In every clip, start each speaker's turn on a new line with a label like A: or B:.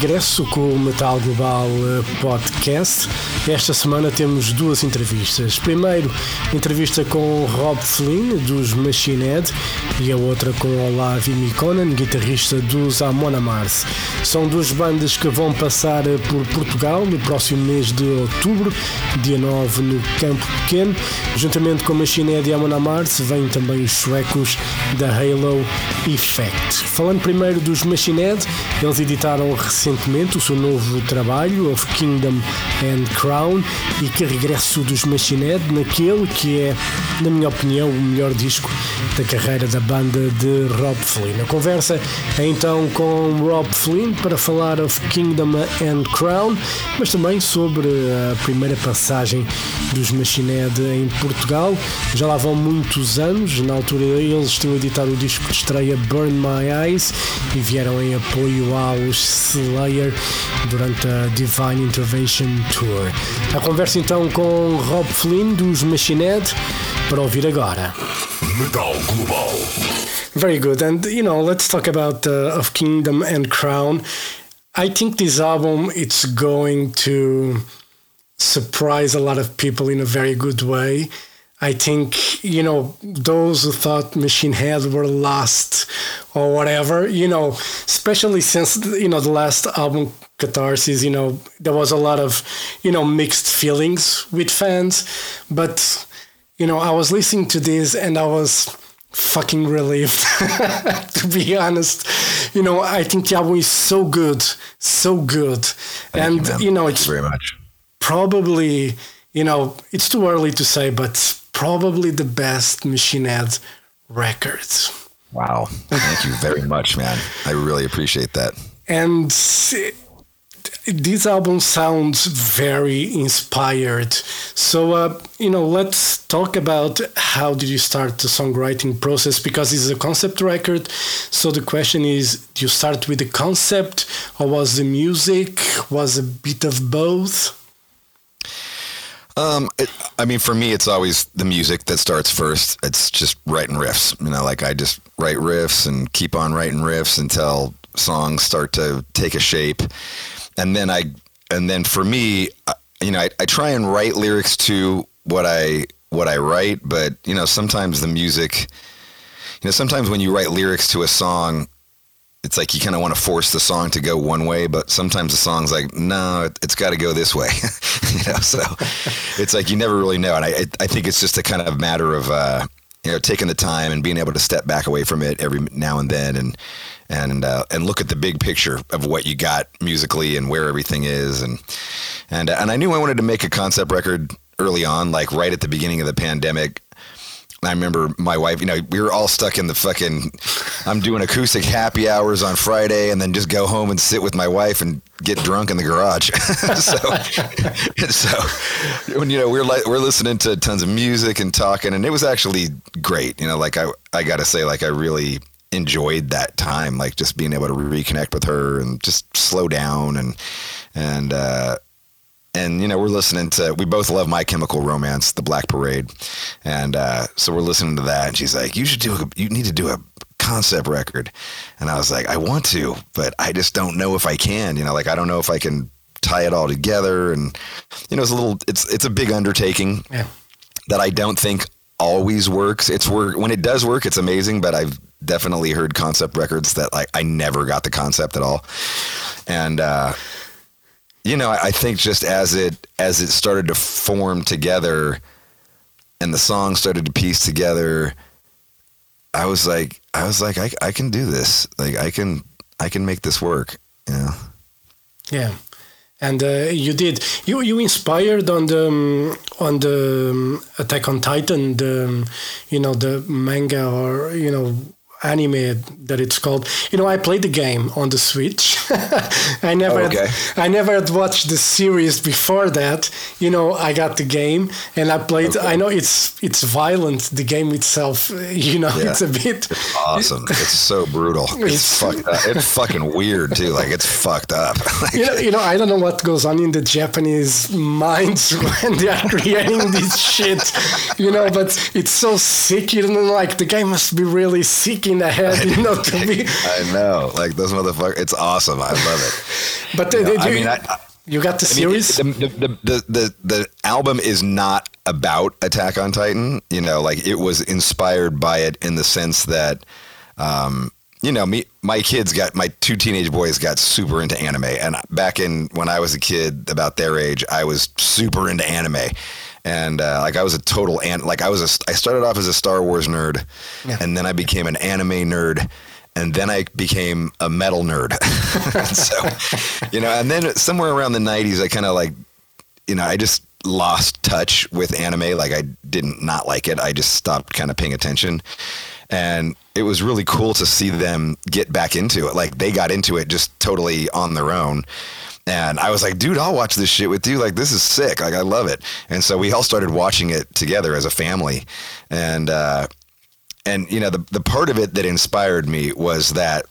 A: regresso com o Metal Global eh, Podcast. Esta semana temos duas entrevistas. Primeiro, entrevista com Rob Flynn, dos Machine Head, e a outra com Olavi Mikonen, guitarrista dos Amon Mars. São duas bandas que vão passar eh, por Portugal no próximo mês de outubro, dia 9, no Campo Pequeno. Juntamente com Machine Head e Amon Mars, vêm também os suecos da Halo Effect. Falando primeiro dos Machine Head, eles editaram recentemente o seu novo trabalho, Of Kingdom and Crown, e que regresso dos Machine Head naquele que é, na minha opinião, o melhor disco da carreira da banda de Rob Flynn. A conversa é então com Rob Flynn para falar of Kingdom and Crown, mas também sobre a primeira passagem dos Machine Head em Portugal. Já lá vão muitos anos, na altura eles tinham editado o disco de estreia Burn My Eyes e vieram em apoio aos Slayer durante a Divine Intervention Tour. A conversa então com Robb Flynn dos Machine Head para ouvir agora.
B: Metal Global.
A: Very good. And you know, let's talk about uh, of Kingdom and Crown. I think this album it's going to surprise a lot of people in a very good way. I think you know those who thought Machine Head were lost or whatever, you know, especially since you know the last album Catharsis, you know, there was a lot of you know mixed feelings with fans, but you know, I was listening to this and I was fucking relieved to be honest. You know i think the album is so good so good.
C: Thank
A: and
C: you,
A: you know
C: Thank
A: it's
C: you very much.
A: probably you know it's too early to say but probably the best machine head records
C: Wow. Thank you very much, man. I really appreciate that.
A: and this album sounds very inspired so uh, you know let's talk about how did you start the songwriting process because it's a concept record so the question is do you start with the concept or was the music was a bit of both
C: Um, it, I mean, for me, it's always the music that starts first. It's just writing riffs. You know, like I just write riffs and keep on writing riffs until songs start to take a shape, and then I, and then for me, you know, I, I try and write lyrics to what I what I write, but you know, sometimes the music, you know, sometimes when you write lyrics to a song, it's like you kind of want to force the song to go one way, but sometimes the song's like, no, it, it's got to go this way. you know, so it's like you never really know. And I, I think it's just a kind of matter of, uh, you know, taking the time and being able to step back away from it every now and then and, and, uh, and look at the big picture of what you got musically and where everything is. And, and, and I knew I wanted to make a concept record early on, like right at the beginning of the pandemic. I remember my wife, you know, we were all stuck in the fucking, I'm doing acoustic happy hours on Friday and then just go home and sit with my wife and get drunk in the garage. so, so when, you know, we're like, we're listening to tons of music and talking and it was actually great. You know, like I, I got to say, like, I really enjoyed that time, like just being able to reconnect with her and just slow down and, and, uh, and you know we're listening to we both love my chemical romance the black parade. And uh, so we're listening to that. And she's like you should do a, you need to do a concept record. And i was like i want to but i just don't know if i can you know like i don't know if i can tie it all together. And you know it's a little it's it's a big undertaking
A: yeah.
C: that i don't think always works. It's work when it does work it's amazing but i've definitely heard concept records that like i never got the concept at all. And uh you know, I think just as it as it started to form together, and the song started to piece together, I was like, I was like, I, I can do this. Like, I can I can make this work. You know.
A: Yeah, and uh, you did. You you inspired on the um, on the um, Attack on Titan, the um, you know the manga or you know anime that it's called. You know, I played the game on the Switch. I never,
C: Okay.
A: had, I never had watched the series before that. You know, I got the game and I played. I know it's it's violent. The game itself, you know,
C: Yeah.
A: it's a bit.
C: Awesome. It's so brutal. It's,
A: It's-
C: fucked up. It's fucking weird too. Like it's fucked up. Like,
A: You know, you know, I don't know what goes on in the Japanese minds when they are creating this shit, you know, but it's so sick, you know, like the game must be really sick in the head, you know, to be.
C: I know. Like those motherfuckers. It's awesome. I love it.
A: But
C: You know,
A: did
C: I
A: you,
C: mean, I-
A: you got the
C: I mean,
A: series?
C: the, the, the, the, the album is not about Attack on Titan. You know, like it was inspired by it in the sense that, um, you know, me, my kids got my two teenage boys got super into anime, and back in when I was a kid, about their age, I was super into anime, and uh, like I was a total and like I was a I started off as a Star Wars nerd,
A: Yeah.
C: and then I became an anime nerd. And then I became a metal nerd. so, you know, and then somewhere around the 90s, I kind of like you know, I just lost touch with anime. Like I didn't not like it. I just stopped kind of paying attention. And it was really cool to see them get back into it. Like they got into it just totally on their own. And I was like, dude, I'll watch this shit with you. Like, this is sick. Like, I love it. And so we all started watching it together as a family. And, uh, and you know, the, the part of it that inspired me was that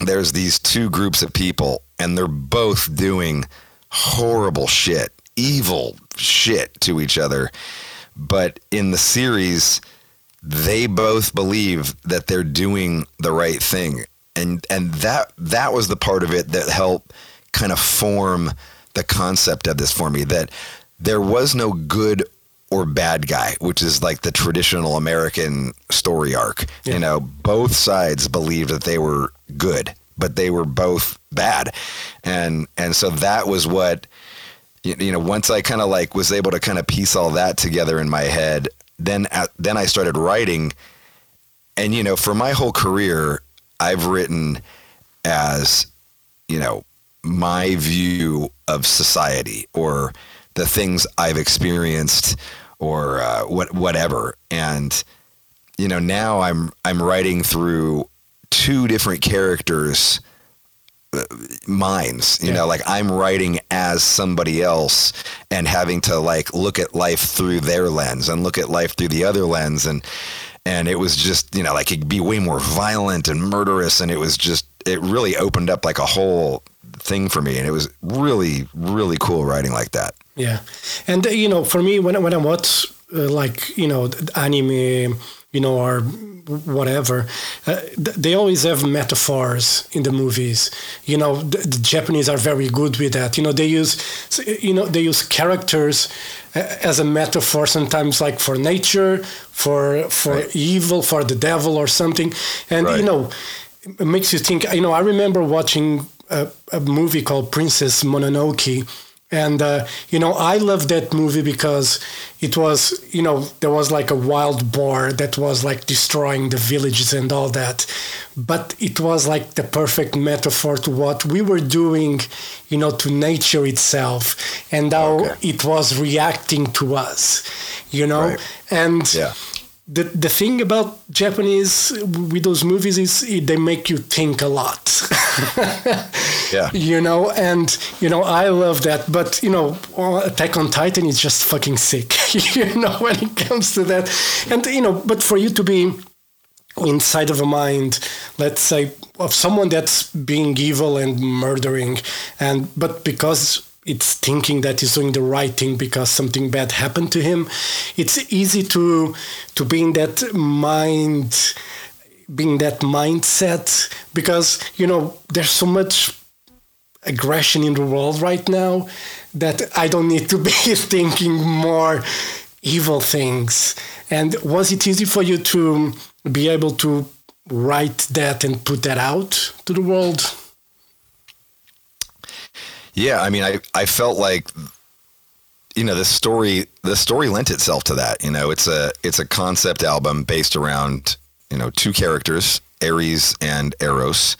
C: there's these two groups of people and they're both doing horrible shit, evil shit to each other. But in the series, they both believe that they're doing the right thing. And and that that was the part of it that helped kind of form the concept of this for me that there was no good or bad guy, which is like the traditional American story arc.
A: Yeah.
C: You know, both sides believed that they were good, but they were both bad. And and so that was what you, know, once I kind of like was able to kind of piece all that together in my head, then at, then I started writing and you know, for my whole career, I've written as, you know, my view of society or the things I've experienced or uh, what whatever. And you know, now I'm I'm writing through two different characters uh, minds you
A: Yeah.
C: know like i'm writing as somebody else and having to like look at life through their lens and look at life through the other lens and and it was just you know like it'd be way more violent and murderous and it was just it really opened up like a whole thing for me and it was really really cool writing like that
A: Yeah, and uh, you know, for me, when I- when I watch uh, like you know anime, you know, or whatever, uh, they always have metaphors in the movies. You know, the, the Japanese are very good with that. You know, they use, you know, they use characters uh, as a metaphor sometimes, like for nature, for for
C: Right.
A: evil, for the devil or something, and you know, it makes you think. You know, I remember watching a, a movie called Princess Mononoke. And uh, you know, I love that movie because it was, you know, there was like a wild boar that was like destroying the villages and all that, but it was like the perfect metaphor to what we were doing, you know, to nature itself and how
C: Okay.
A: it was reacting to us, you know,
C: Right.
A: and
C: yeah
A: the the thing about Japanese with those movies is they make you think a lot.
C: yeah
A: you know and you know i love that but you know attack on titan is just fucking sick you know when it comes to that and you know but for you to be inside of a mind let's say of someone that's being evil and murdering and but because it's thinking that he's doing the right thing because something bad happened to him it's easy to to be in that mind being that mindset because you know there's so much aggression in the world right now that I don't need to be thinking more evil things. And was it easy for you to be able to write that and put that out to the world?
C: Yeah, I mean, I, I felt like, you know, the story the story lent itself to that. You know, it's a it's a concept album based around you know two characters, Ares and Eros,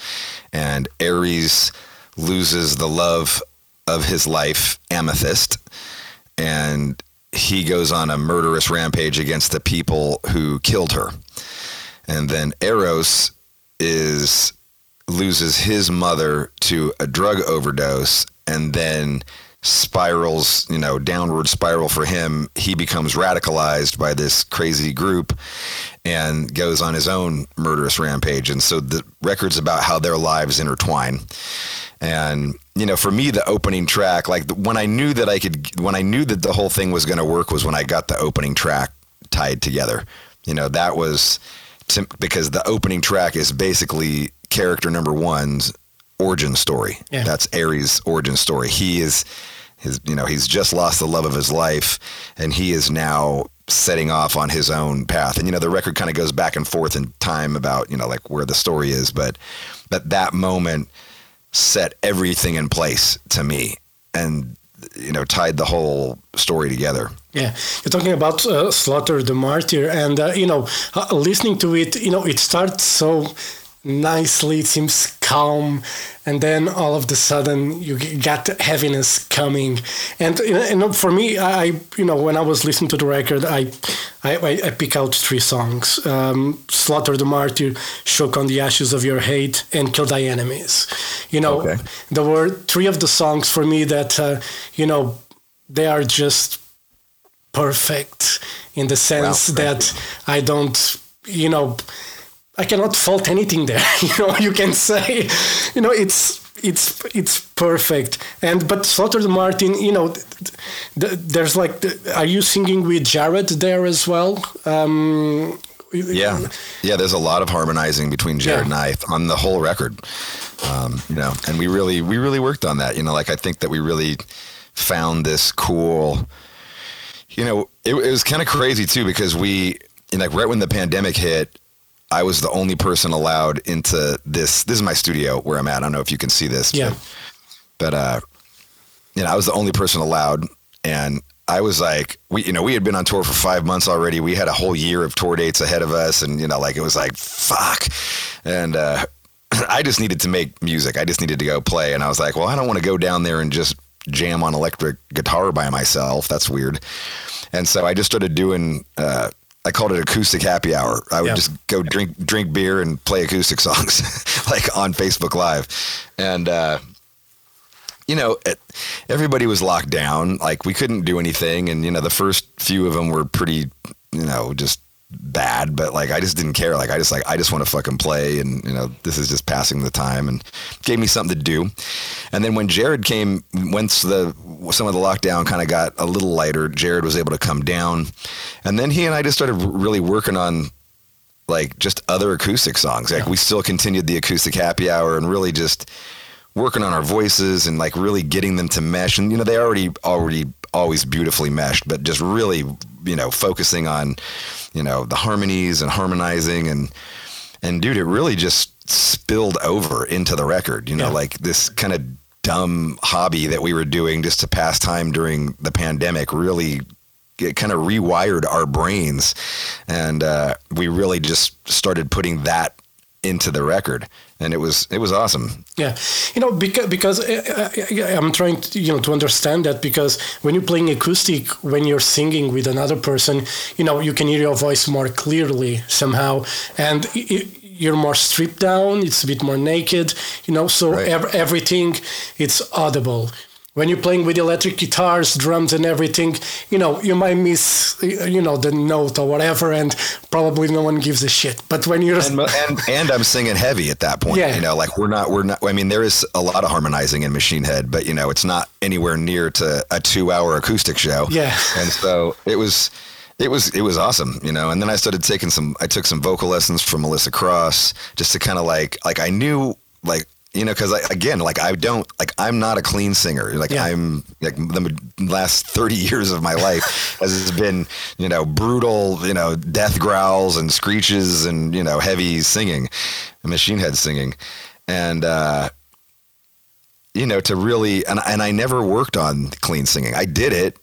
C: and Ares loses the love of his life, Amethyst, and he goes on a murderous rampage against the people who killed her. And then Eros is loses his mother to a drug overdose and then spirals, you know, downward spiral for him. He becomes radicalized by this crazy group and goes on his own murderous rampage. And so the record's about how their lives intertwine. And you know, for me, the opening track, like when I knew that I could, when I knew that the whole thing was going to work, was when I got the opening track tied together. You know, that was to, because the opening track is basically character number one's origin story.
A: Yeah.
C: That's Ares' origin story. He is his, you know, he's just lost the love of his life, and he is now setting off on his own path. And you know, the record kind of goes back and forth in time about you know like where the story is, but but that moment set everything in place to me, and you know, tied the whole story together.
A: Yeah, you're talking about uh, Slaughter the Martyr, and uh, you know, uh, listening to it, you know, it starts so nicely, it seems calm, and then all of the sudden you got heaviness coming. And you know, for me, I, you know, when I was listening to the record, I, I, I pick out three songs: um, "Slaughter the Martyr," "Choke on the Ashes of Your Hate," and "Kill Thy Enemies." You know,
C: Okay.
A: there were three of the songs for me that, uh, you know, they are just perfect in the sense
C: Wow,
A: that I don't, you know, I cannot fault anything there. You know, you can say, you know, it's it's it's perfect. And but Slaughter the Martyr, you know, th- th- there's like, are you singing with Jared there as well? Um,
C: Yeah, yeah. There's a lot of harmonizing between Jared
A: Yeah.
C: and I on the whole record. Um, you know, and we really, we really worked on that. You know, like I think that we really found this cool. You know, it, it was kind of crazy too because we, you know, like right when the pandemic hit, I was the only person allowed into this. This is my studio where I'm at. I don't know if you can see this.
A: Yeah.
C: But, but uh, you know, I was the only person allowed, and I was like, we, you know, we had been on tour for five months already. We had a whole year of tour dates ahead of us, and you know, like it was like fuck, and uh, I just needed to make music. I just needed to go play, and I was like, well, I don't want to go down there and just jam on electric guitar by myself. That's weird. And so I just started doing. Uh, I called it acoustic happy hour. I would
A: Yeah.
C: just go drink drink beer and play acoustic songs, like on Facebook Live, and. uh you know, it, everybody was locked down. Like we couldn't do anything, and you know, the first few of them were pretty, you know, just bad. But like, I just didn't care. Like, I just like, I just want to fucking play, and you know, this is just passing the time, and gave me something to do. And then when Jared came, once the some of the lockdown kind of got a little lighter, Jared was able to come down, and then he and I just started really working on like just other acoustic songs. Like we still continued the acoustic happy hour and really just working on our voices and like really getting them to mesh. And you know, they already already always beautifully meshed, but just really, you know, focusing on, you know, the harmonies and harmonizing and and dude, it really just spilled over into the record. You know,
A: Yeah.
C: like this kind of dumb hobby that we were doing just to pass time during the pandemic really it kind of rewired our brains and uh, we really just started putting that into the record and it was it was awesome
A: Yeah, you know, because because uh, uh, I'm trying to you know to understand that because when you're playing acoustic, when you're singing with another person, you know, you can hear your voice more clearly somehow, and i i you're more stripped down. It's a bit more naked, you know. So
C: Right.
A: ev- everything it's audible. When you're playing with electric guitars, drums, and everything, you know, you might miss, you know, the note or whatever, and probably no one gives a shit. But when you're
C: and, and and I'm singing heavy at that point.
A: Yeah.
C: You know, like we're not we're not. I mean, there is a lot of harmonizing in Machine Head, but you know, it's not anywhere near to a two hour acoustic show.
A: Yeah.
C: and so it was. It was it was awesome, you know. And then I started taking some. I took some vocal lessons from Melissa Cross, just to kind of like like I knew like you know because again like I don't like I'm not a clean singer. Like
A: Yeah.
C: I'm like the last thirty years of my life has been you know brutal you know death growls and screeches and you know heavy singing, machine head singing, and uh, you know to really and and I never worked on clean singing. I did it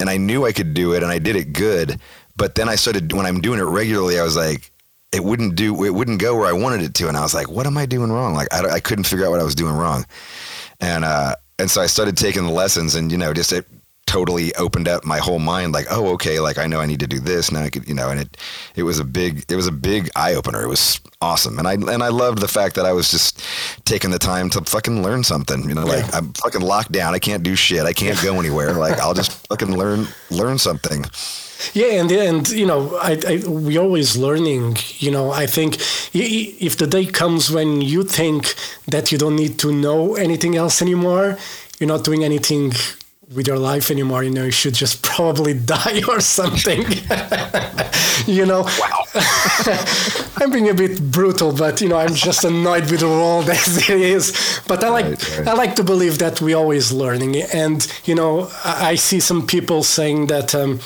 C: and I knew I could do it and I did it good. But then I started when I'm doing it regularly, I was like, it wouldn't do, it wouldn't go where I wanted it to, and I was like, what am I doing wrong? Like I, I couldn't figure out what I was doing wrong, and uh, and so I started taking the lessons, and you know, just it totally opened up my whole mind. Like, oh, okay, like I know I need to do this now. I could, you know, and it it was a big it was a big eye opener. It was awesome, and I and I loved the fact that I was just taking the time to fucking learn something. You know, like
A: Yeah.
C: I'm fucking locked down. I can't do shit. I can't go anywhere. Like I'll just fucking learn learn something.
A: Yeah, and and you know, I, I we always learning. You know, I think if the day comes when you think that you don't need to know anything else anymore, you're not doing anything with your life anymore. You know, you should just probably die or something. you know. Wow. I'm being a bit brutal, but you know, I'm just annoyed with the world as it is. But I like
C: Right, right.
A: I like to believe that we're always learning, and you know, I, I see some people saying that. Um,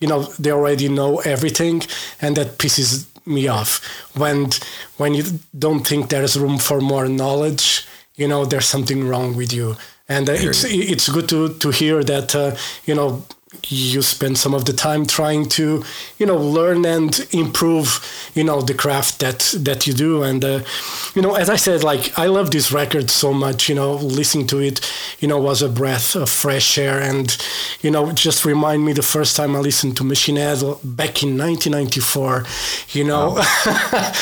A: you know they already know everything and that pisses me off. When when you don't think there's room for more knowledge you know there's something wrong with you. And uh, it's it's good to to hear that uh, you know you spend some of the time trying to you know learn and improve you know the craft that that you do. And uh, you know as i said like i love this record so much you know listening to it you know was a breath of fresh air. And you know just remind me the first time i listened to machine head back in 1994 you know.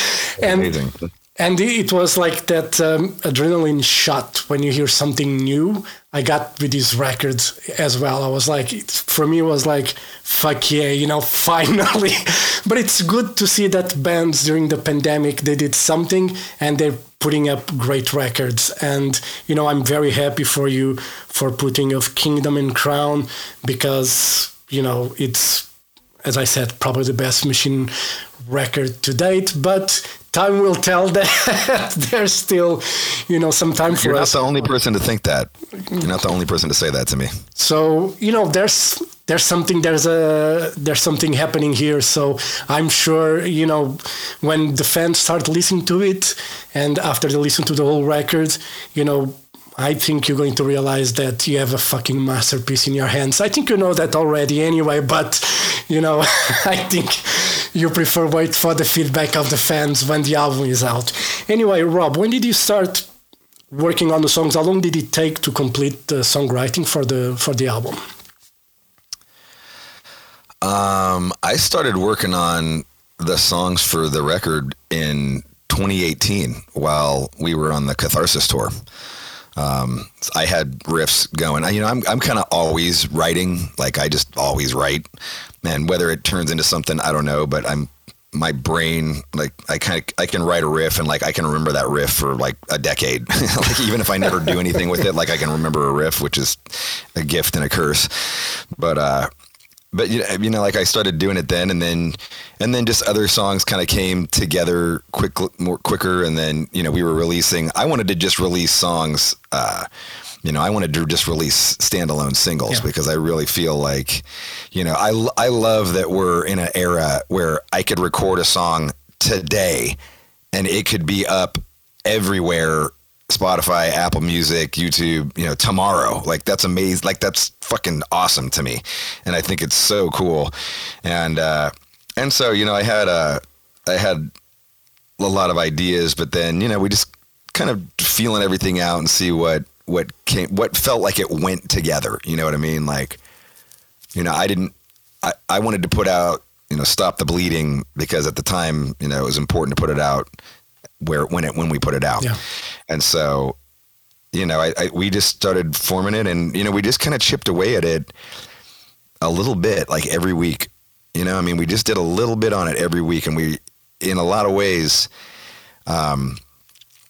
A: And
C: Amazing.
A: And it was like that um, adrenaline shot when you hear something new. I got with these records as well. I was like, it, for me, it was like, fuck yeah, you know, finally. but it's good to see that bands during the pandemic, they did something and they're putting up great records. And, you know, I'm very happy for you for putting of Kingdom and Crown because, you know, it's as I said, probably the best machine record to date. But time will tell that there's still, you know, some time for
C: You're not
A: us.
C: the only person to think that. You're not the only person to say that to me.
A: So you know, there's there's something there's a there's something happening here. So I'm sure you know when the fans start listening to it, and after they listen to the whole record, you know. I think you're going to realize that you have a fucking masterpiece in your hands. I think you know that already anyway, but you know, I think you prefer wait for the feedback of the fans when the album is out. Anyway, Robb, when did you start working on the songs? How long did it take to complete the songwriting for the for the album?
C: Um, I started working on the songs for the record in 2018 while we were on the Catharsis tour. Um, I had riffs going. I, you know, I'm I'm kind of always writing. Like I just always write, and whether it turns into something, I don't know. But I'm my brain like I kind of I can write a riff and like I can remember that riff for like a decade. like even if I never do anything with it, like I can remember a riff, which is a gift and a curse. But uh, but you know, you know, like I started doing it then, and then, and then just other songs kind of came together quick, more quicker, and then you know we were releasing. I wanted to just release songs. Uh, you know, I wanted to just release standalone singles
A: Yeah.
C: because I really feel like, you know, I I love that we're in an era where I could record a song today, and it could be up everywhere Spotify, Apple Music, YouTube, you know, tomorrow. Like that's amazing. Like that's fucking awesome to me. And I think it's so cool. And uh and so, you know, I had uh I had a lot of ideas, but then, you know, we just kind of feeling everything out and see what what came what felt like it went together. You know what I mean? Like you know, I didn't I, I wanted to put out, you know, stop the bleeding because at the time, you know, it was important to put it out where when it when we put it out.
A: Yeah.
C: And so, you know, I, I we just started forming it, and you know, we just kind of chipped away at it a little bit, like every week. You know, I mean, we just did a little bit on it every week, and we, in a lot of ways, um,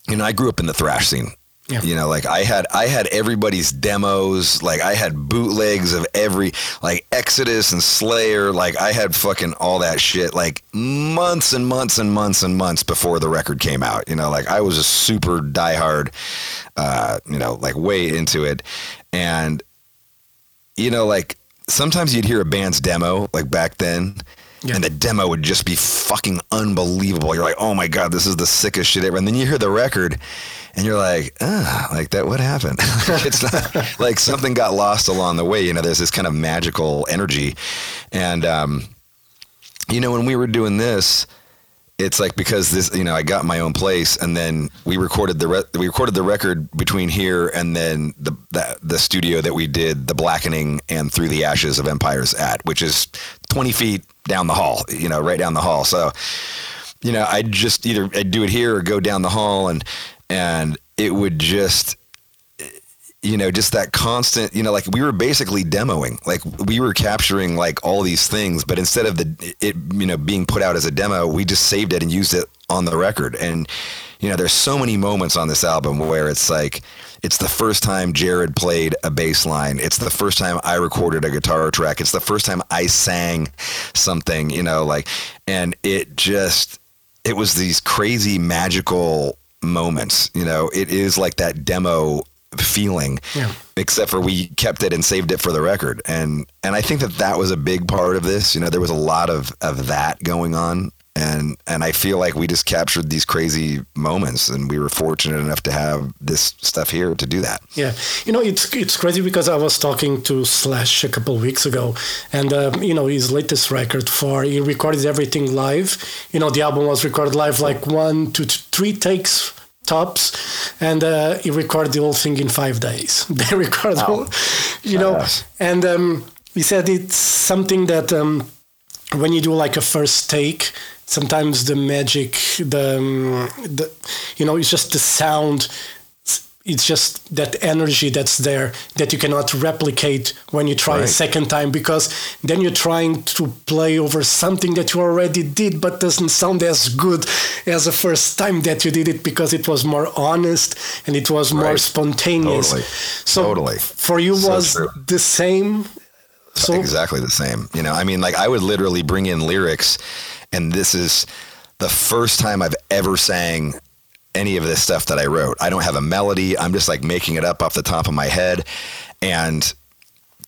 C: you know, I grew up in the thrash scene.
A: Yeah.
C: You know, like I had I had everybody's demos, like I had bootlegs of every like Exodus and Slayer, like I had fucking all that shit like months and months and months and months before the record came out. You know, like I was a super diehard uh, you know, like way into it. And you know, like sometimes you'd hear a band's demo like back then
A: Yeah.
C: and the demo would just be fucking unbelievable. You're like, oh my god, this is the sickest shit ever. And then you hear the record, and you're like, ah, like that. What happened? it's not like something got lost along the way. You know, there's this kind of magical energy, and um, you know, when we were doing this, it's like because this you know I got my own place and then we recorded the re- we recorded the record between here and then the, the the studio that we did the blackening and through the ashes of empires at which is 20 feet down the hall you know right down the hall so you know I'd just either I'd do it here or go down the hall and and it would just you know just that constant you know like we were basically demoing like we were capturing like all these things but instead of the it you know being put out as a demo we just saved it and used it on the record and you know there's so many moments on this album where it's like it's the first time Jared played a bass line. It's the first time I recorded a guitar track. It's the first time I sang something, you know, like, and it just, it was these crazy magical moments. You know, it is like that demo feeling
A: Yeah.
C: except for we kept it and saved it for the record and and i think that that was a big part of this you know there was a lot of of that going on and and i feel like we just captured these crazy moments and we were fortunate enough to have this stuff here to do that
A: Yeah, you know it's it's crazy because I was talking to Slash a couple weeks ago, and um, you know his latest record for he recorded everything live. You know the album was recorded live, like one to three takes tops, and uh, he recorded the whole thing in five days. They recorded, all, you know,
C: Yes.
A: and um, he said it's something that um, when you do like a first take, sometimes the magic, the, um, the you know, it's just the sound. It's just that energy that's there that you cannot replicate when you try a second time because then you're trying to play over something that you already did but doesn't sound as good as the first time that you did it because it was more honest and it was more
C: Right.
A: spontaneous.
C: Totally.
A: So
C: Totally.
A: for you
C: So
A: was
C: true.
A: the same. So
C: exactly the same. You know, I mean, like I would literally bring in lyrics, and this is the first time I've ever sang any of this stuff that I wrote. I don't have a melody. I'm just like making it up off the top of my head, and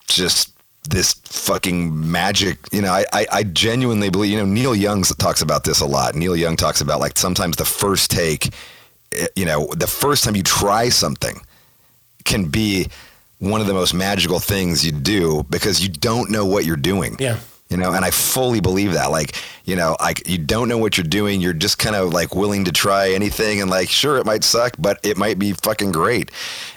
C: just this fucking magic. You know, I, I, I genuinely believe. You know, Neil Young talks about this a lot. Neil Young talks about like sometimes the first take. eh, You know, the first time you try something can be one of the most magical things you do because you don't know what you're doing.
A: Yeah.
C: You know, and I fully believe that. Like, you know, like you don't know what you're doing. You're just kind of like willing to try anything, and like, sure, it might suck, but it might be fucking great.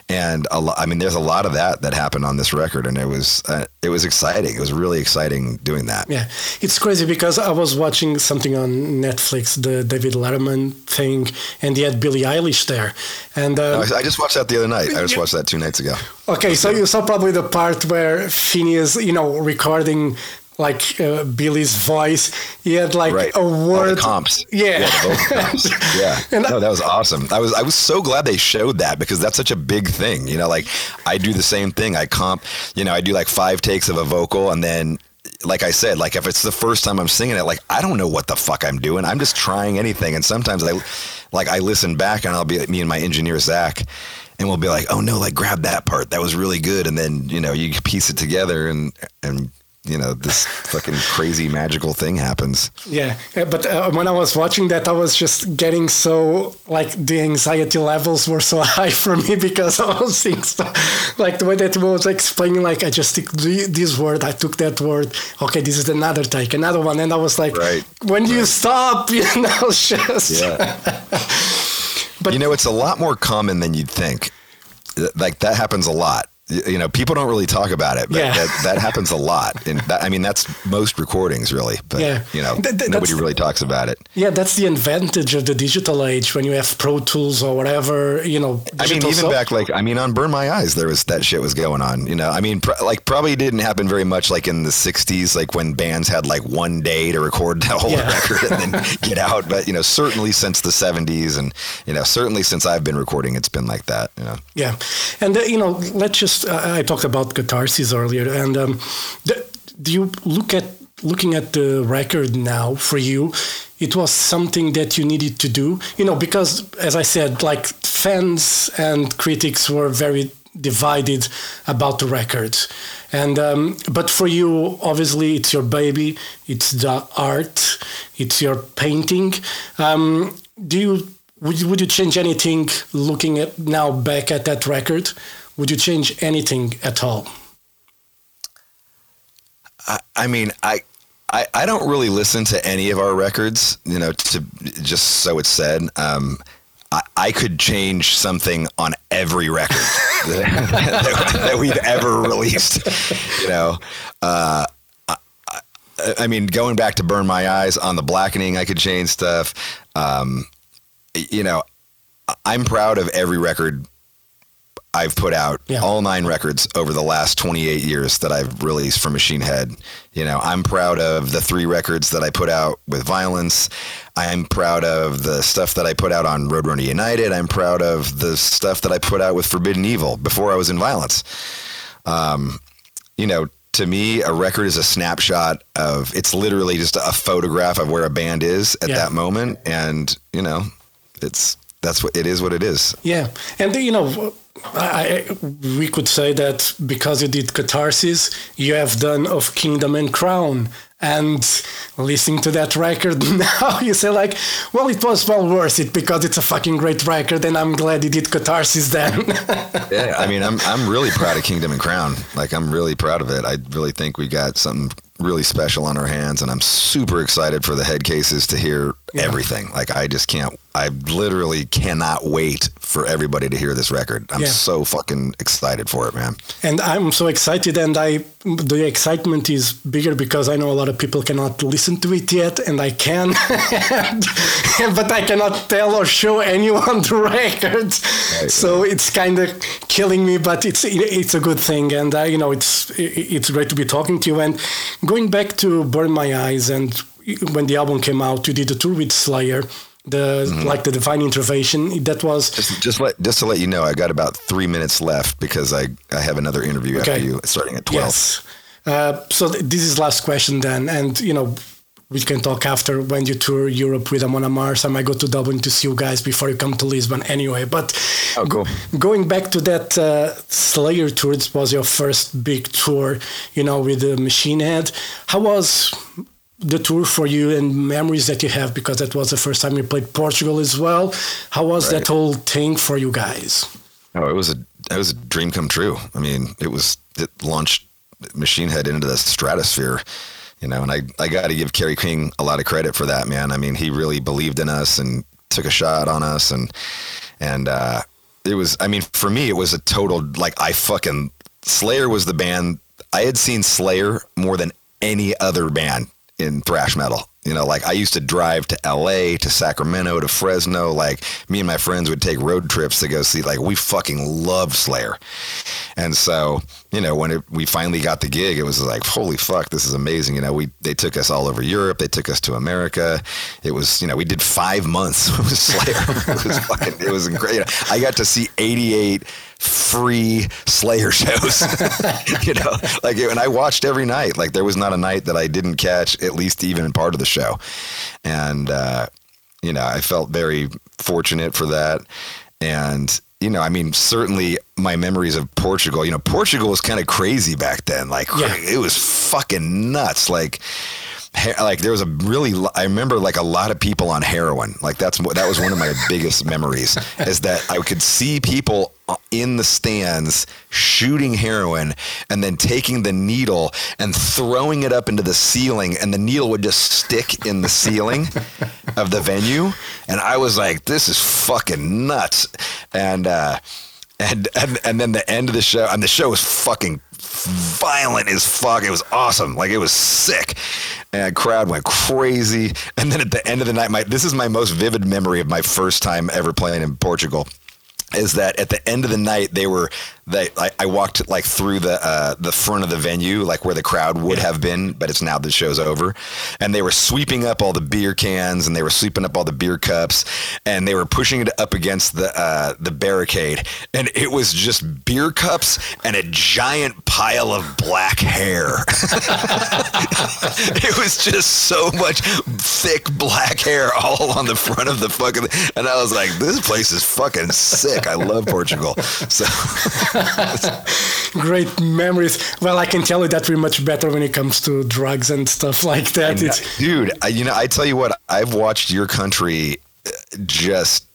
C: And a lo- I mean, there's a lot of that that happened on this record, and it was uh, it was exciting. It was really exciting doing that.
A: Yeah, it's crazy because I was watching something on Netflix, the David Letterman thing, and he had Billie Eilish there. And uh,
C: I I just watched that the other night. I just watched that two nights ago.
A: okay, so you saw probably the part where Finneas, you know, recording like uh, Billie's voice. He had like
C: Right.
A: a word.
C: the comps.
A: Yeah.
C: vocal comps. Yeah.
A: And
C: no, that was awesome. I was I was so glad they showed that because that's such a big thing. You know, like I do the same thing. I comp, you know, I do like five takes of a vocal and then like I said, like if it's the first time I'm singing it, like I don't know what the fuck I'm doing. I'm just trying anything. And sometimes I like I listen back and I'll be like, me and my engineer Zach and we'll be like, oh no, like grab that part. That was really good. And then, you know, you piece it together and and you know, this fucking crazy magical thing happens.
A: Yeah, but uh, when I was watching that, I was just getting so like the anxiety levels were so high for me because I was seeing stuff like the way that was explaining. Like I just took this word, I took that word. Okay, this is another take, another one, and I was like,
C: Right,
A: when do you stop? You know, just
C: Yeah.
A: But-
C: you know, it's a lot more common than you'd think. Like that happens a lot. You know, people don't really talk about it, but
A: Yeah.
C: that, that happens a lot. And that, I mean, that's most recordings, really. But
A: Yeah.
C: you know, nobody really talks about it.
A: yeah, that's the advantage of the digital age when you have Pro Tools or whatever. You know,
C: I mean, even back like I mean, on Burn My Eyes, there was that shit was going on. You know, I mean, pr- like probably didn't happen very much like in the '60s, like when bands had like one day to record the whole
A: Yeah.
C: record and then get out. But you know, certainly since the '70s, and you know, certainly since I've been recording, it's been like that. You know.
A: Yeah, and uh, you know, let's just. I talked about catharsis earlier, and um, do you look at looking at the record now for you? It was something that you needed to do, you know, because as I said, like fans and critics were very divided about the record, and um, but for you, obviously, it's your baby, it's the art, it's your painting. Um, do you, would you change anything looking at now back at that record? Would you change anything at all?
C: I, I mean, I I, I don't really listen to any of our records, you know, to just so it's said. Um, I, I could change something on every record that, that we've ever released. You know, uh, I, I mean, going back to Burn My Eyes on the Blackening, I could change stuff. Um, you know, I'm proud of every record I've put out
A: Yeah.
C: all nine records over the last 28 years that I've released for Machine Head. You know, I'm proud of the three records that I put out with Violence. I'm proud of the stuff that I put out on Roadrunner United. I'm proud of the stuff that I put out with Forbidden Evil before I was in Violence. Um, you know, to me, a record is a snapshot of. It's literally just a photograph of where a band is at
A: Yeah.
C: that moment, and you know, it's that's what it is. What it is.
A: Yeah, and you know, I, we could say that because you did Catharsis, you have done of Kingdom and Crown, and listening to that record now, you say like, well, it was well worth it because it's a fucking great record, and I'm glad you did Catharsis then.
C: Yeah, I mean, I'm I'm really proud of Kingdom and Crown. Like, I'm really proud of it. I really think we got something really special on our hands, and I'm super excited for the head cases to hear everything. Like, I just can't. I literally cannot wait for everybody to hear this record. I'm
A: Yeah.
C: so fucking excited for it, man.
A: and I'm so excited, and I the excitement is bigger because I know a lot of people cannot listen to it yet, and I can, but I cannot tell or show anyone the record. so it's kind of killing me, but it's it's a good thing, and uh, you know it's it's great to be talking to you. And going back to Burn My Eyes, and when the album came out, you did a tour with Slayer. The like the Divine Intervention that was
C: Just, just let just to let you know, I got about three minutes left because I I have another interview after you starting at twelve.
A: Yes. Uh, so th- this is last question then, and you know we can talk after when you tour Europe with Amon Amarth. I might go to Dublin to see you guys before you come to Lisbon anyway. But
C: Oh, cool.
A: going back to that uh, Slayer tour, this was your first big tour, you know, with the Machine Head. How was the tour for you and memories that you have? Because that was the first time you played Portugal as well. How was that whole thing for you guys?
C: Oh, it was a it was a dream come true. I mean, it was it launched Machine Head into the stratosphere, you know. And I I got to give Kerry King a lot of credit for that, man. I mean, he really believed in us and took a shot on us, and and uh, it was. I mean, for me, it was a total like I fucking Slayer was the band I had seen Slayer more than any other band in thrash metal. You know, like I used to drive to LA, to Sacramento, to Fresno. Like me and my friends would take road trips to go see. Like we fucking loved Slayer, and so you know when it, we finally got the gig, it was like holy fuck, this is amazing. You know, we they took us all over Europe, they took us to America. It was you know we did five months with Slayer. it was fucking it was great. I got to see eighty eight free Slayer shows. you know, like and I watched every night. Like there was not a night that I didn't catch at least even part of the show, and uh, you know I felt very fortunate for that. And you know, I mean, certainly my memories of Portugal. You know, Portugal was kind of crazy back then. Like
A: Yeah.
C: it was fucking nuts. Like like there was a really I remember like a lot of people on heroin. Like that's that was one of my biggest memories is that I could see people in the stands shooting heroin and then taking the needle and throwing it up into the ceiling and the needle would just stick in the ceiling of the venue. And I was like this is fucking nuts. And uh and, and and then the end of the show and the show was fucking violent as fuck. It was awesome. Like it was sick. And crowd went crazy. And then at the end of the night my this is my most vivid memory of my first time ever playing in portugal is that at the end of the night they were they I, I walked like through the uh, the front of the venue like where the crowd would have been but it's now the show's over. And they were sweeping up all the beer cans and they were sweeping up all the beer cups and they were pushing it up against the uh, the barricade. And it was just beer cups and a giant pile of black hair. It was just so much thick black hair all on the front of the fucking and I was like this place is fucking sick. I love Portugal. So
A: Great memories. Well, I can tell you that we're much better when it comes to drugs and stuff like that. It's,
C: dude I, you know I tell you what I've watched your country uh, just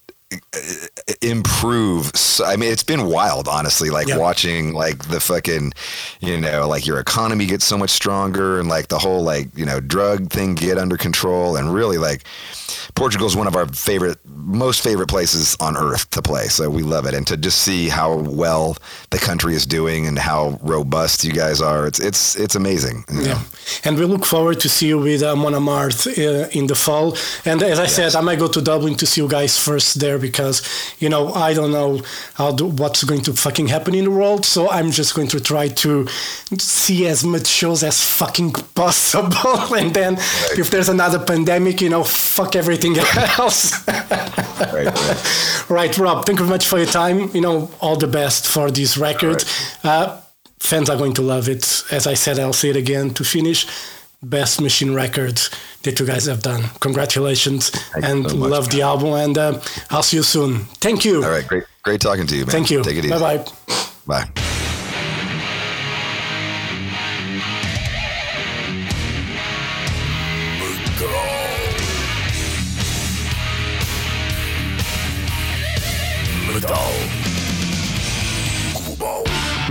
C: improve. So, I mean, it's been wild, honestly. Like
A: Yeah.
C: watching like the fucking, you know, like your economy get so much stronger, and like the whole like you know drug thing get under control, and really like Portugal is one of our favorite, most favorite places on earth to play. So we love it, and to just see how well the country is doing and how robust you guys are, it's it's it's amazing. you know?
A: Yeah, and we look forward to see you with uh, Amon Amarth uh, in the fall. And as I said, I might go to Dublin to see you guys first there because you know I don't know do, what's going to fucking happen in the world. So I'm just going to try to see as much shows as fucking possible. and then if there's another pandemic, you know, fuck everything else.
C: Right, right.
A: right, Robb. Thank you very much for your time. You know, all the best for this record. Uh, fans are going to love it. As I said, I'll say it again to finish. Best machine record that you guys have done. Congratulations
C: Thank
A: and
C: so
A: love the album. And uh, I'll see you soon. Thank you.
C: All right, great, great talking to you, man.
A: Thank you.
C: Take it easy.
A: Bye bye.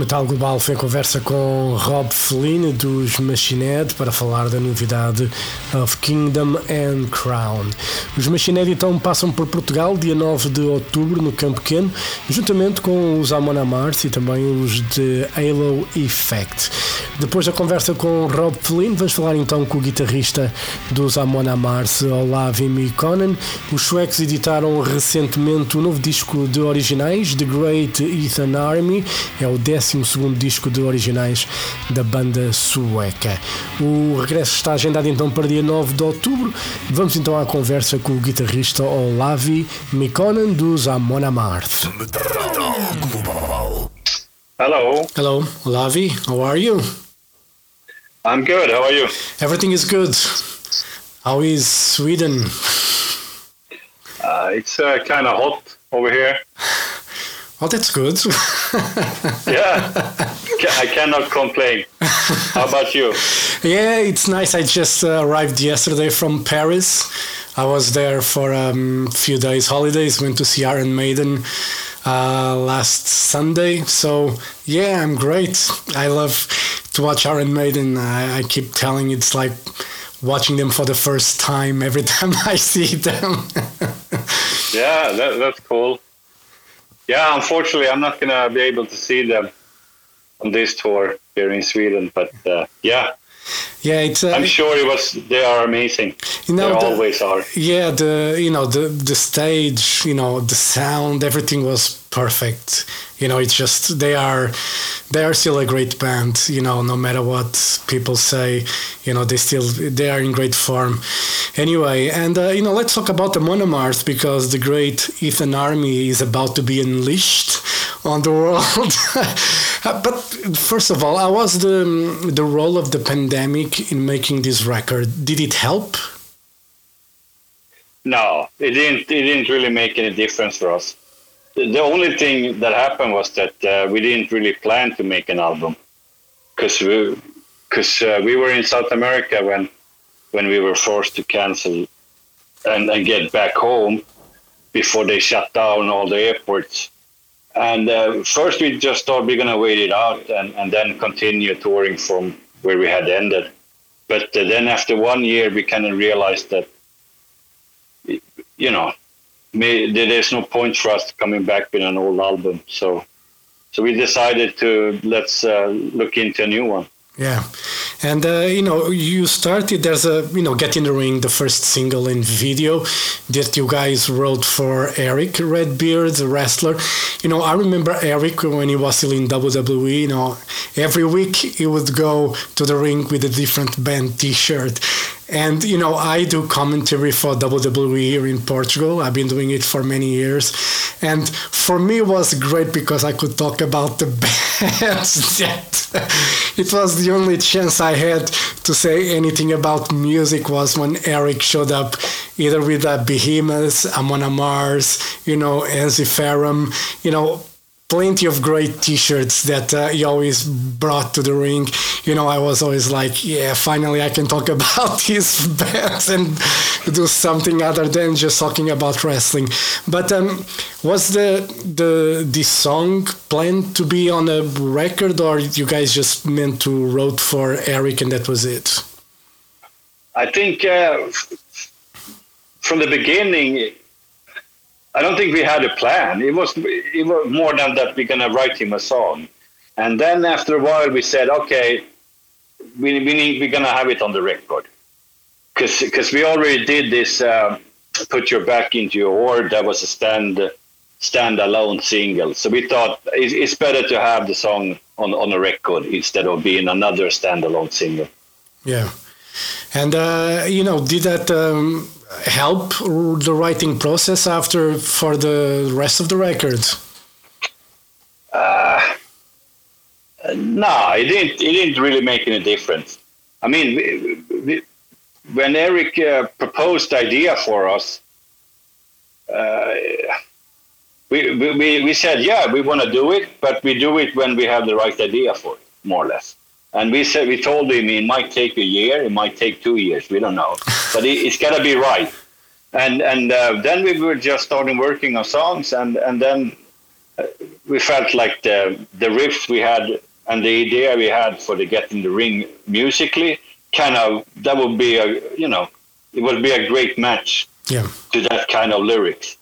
B: Metal Global
A: foi conversa com Rob Flynn dos Machine Head para falar da novidade of Kingdom and Crown. Os Machine Head então passam por Portugal dia 9 de outubro no Campo Pequeno, juntamente com os Amon Amarth e também os de Halo Effect. Depois da conversa com Rob Flynn, vamos falar então com o guitarrista dos Amon Amarth, Olavi Mikkonen. Os suecos editaram recentemente o novo disco de originais, The Great Ethan Army, é o 12 disco de originais da banda sueca. O regresso está agendado então para dia 9 de outubro. Vamos então à conversa com o guitarrista Olavi Mikkonen dos Amon Amarth.
D: Hello,
A: Hello, Olavi, how are you?
D: I'm good. How are you?
A: Everything is good. How is Sweden?
D: Uh, it's uh, kind of hot over here.
A: Oh, that's good.
D: Yeah, I cannot complain. How about you?
A: yeah, it's nice. I just uh, arrived yesterday from Paris. I was there for a um, few days holidays. Went to see Iron Maiden uh, last Sunday. So yeah, I'm great. I love to watch Iron Maiden. I, I keep telling it's like watching them for the first time every time I see them.
D: Yeah, that, that's cool. Yeah, unfortunately, I'm not gonna be able to see them on this tour here in Sweden. But uh, yeah,
A: yeah, it's. Uh,
D: I'm sure it was. They are amazing.
A: You know,
D: they
A: the-
D: always are.
A: yeah the you know the the stage you know the sound everything was perfect you know it's just they are they are still a great band you know no matter what people say you know they still they are in great form anyway and uh, you know let's talk about the Amon Amarth because the great heathen army is about to be unleashed on the world Uh, but first of all how was the the role of the pandemic in making this record did it help
D: No, it didn't. It didn't really make any difference for us. The, only thing that happened was that uh, we didn't really plan to make an album because we because uh, we were in South America when when we were forced to cancel and, and get back home before they shut down all the airports. And uh, first we just thought we're gonna wait it out and, and then continue touring from where we had ended. But uh, then after one year, we kind of realized that you know, there's no point for us coming back with an old album. So, so we decided to let's uh, look into a new one.
A: Yeah, and uh, you know, you started there's a you know, get in the ring, the first single and video that you guys wrote for Erick Redbeard, the wrestler. You know, I remember Eric when he was still in WWE. You know, every week he would go to the ring with a different band T-shirt. And you know, I do commentary for WWE here in Portugal. I've been doing it for many years, and for me it was great because I could talk about the bands. that it was the only chance I had to say anything about music was when Eric showed up, either with uh, Behemoth, Amon Amarth, you know, Ensiferum, you know, plenty of great t-shirts that uh, he always brought to the ring you know, I was always like, yeah, finally I can talk about these bands and do something other than just talking about wrestling. But um, was the the this song planned to be on a record, or you guys just meant to wrote for Eric and that was it?
D: I think uh, from the beginning, I don't think we had a plan. It was it was more than that we're gonna write him a song, and then after a while we said, okay, we we need we're gonna have it on the record, because because we already did this. Uh, Put your back into your oar. That was a stand standalone single. So we thought it's better to have the song on on a record instead of being another standalone single.
A: Yeah, and uh, you know, did that um, help the writing process after for the rest of the records?
D: Uh, no, it didn't. It didn't really make any difference. I mean, we, we, when Eric uh, proposed the idea for us, uh, we, we, we said, yeah, we want to do it, but we do it when we have the right idea for it, more or less. And we said, we told him it might take a year, it might take two years, we don't know, but it, has got to be right. And and uh, then we were just starting working on songs, and and then uh, we felt like the the riff we had and the idea we had for the Get in the Ring musically kind of that would be a you know it would be a great match
A: yeah.
D: to that kind of lyrics.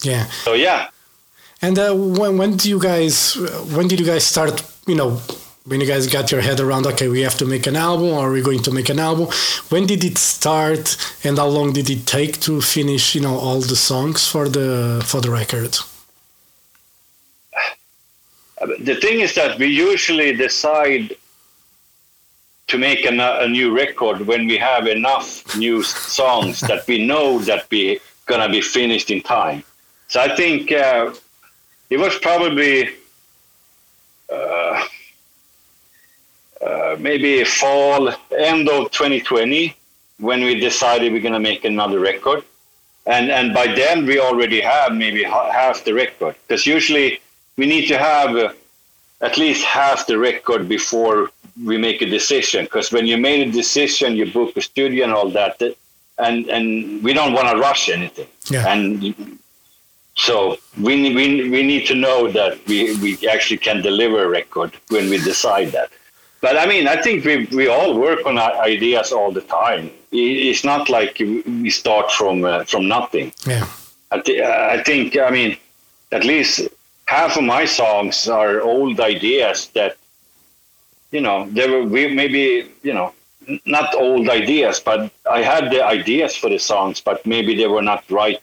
A: Yeah.
D: So yeah.
A: And uh, when when do you guys when did you guys start? You know, when you guys got your head around, okay, we have to make an album, or we're going to make an album. When did it start, and how long did it take to finish? You know, all the songs for the for the record.
D: The thing is that we usually decide to make a, a new record when we have enough new songs that we know that we gonna be finished in time. So I think uh, it was probably uh, uh, maybe fall end of 2020 when we decided we're gonna make another record, and and by then we already have maybe half the record because usually we need to have uh, at least half the record before we make a decision because when you made a decision you book a studio and all that and and we don't want to rush anything.
A: Yeah.
D: and so we, we we need to know that we, we actually can deliver a record when we decide that. But i mean i think we, we all work on ideas all the time. It's not like we start from uh, from nothing.
A: Yeah.
D: I, th- I think i mean at least half of my songs are old ideas that you know, there were maybe, you know, not old ideas, but I had the ideas for the songs, but maybe they were not right,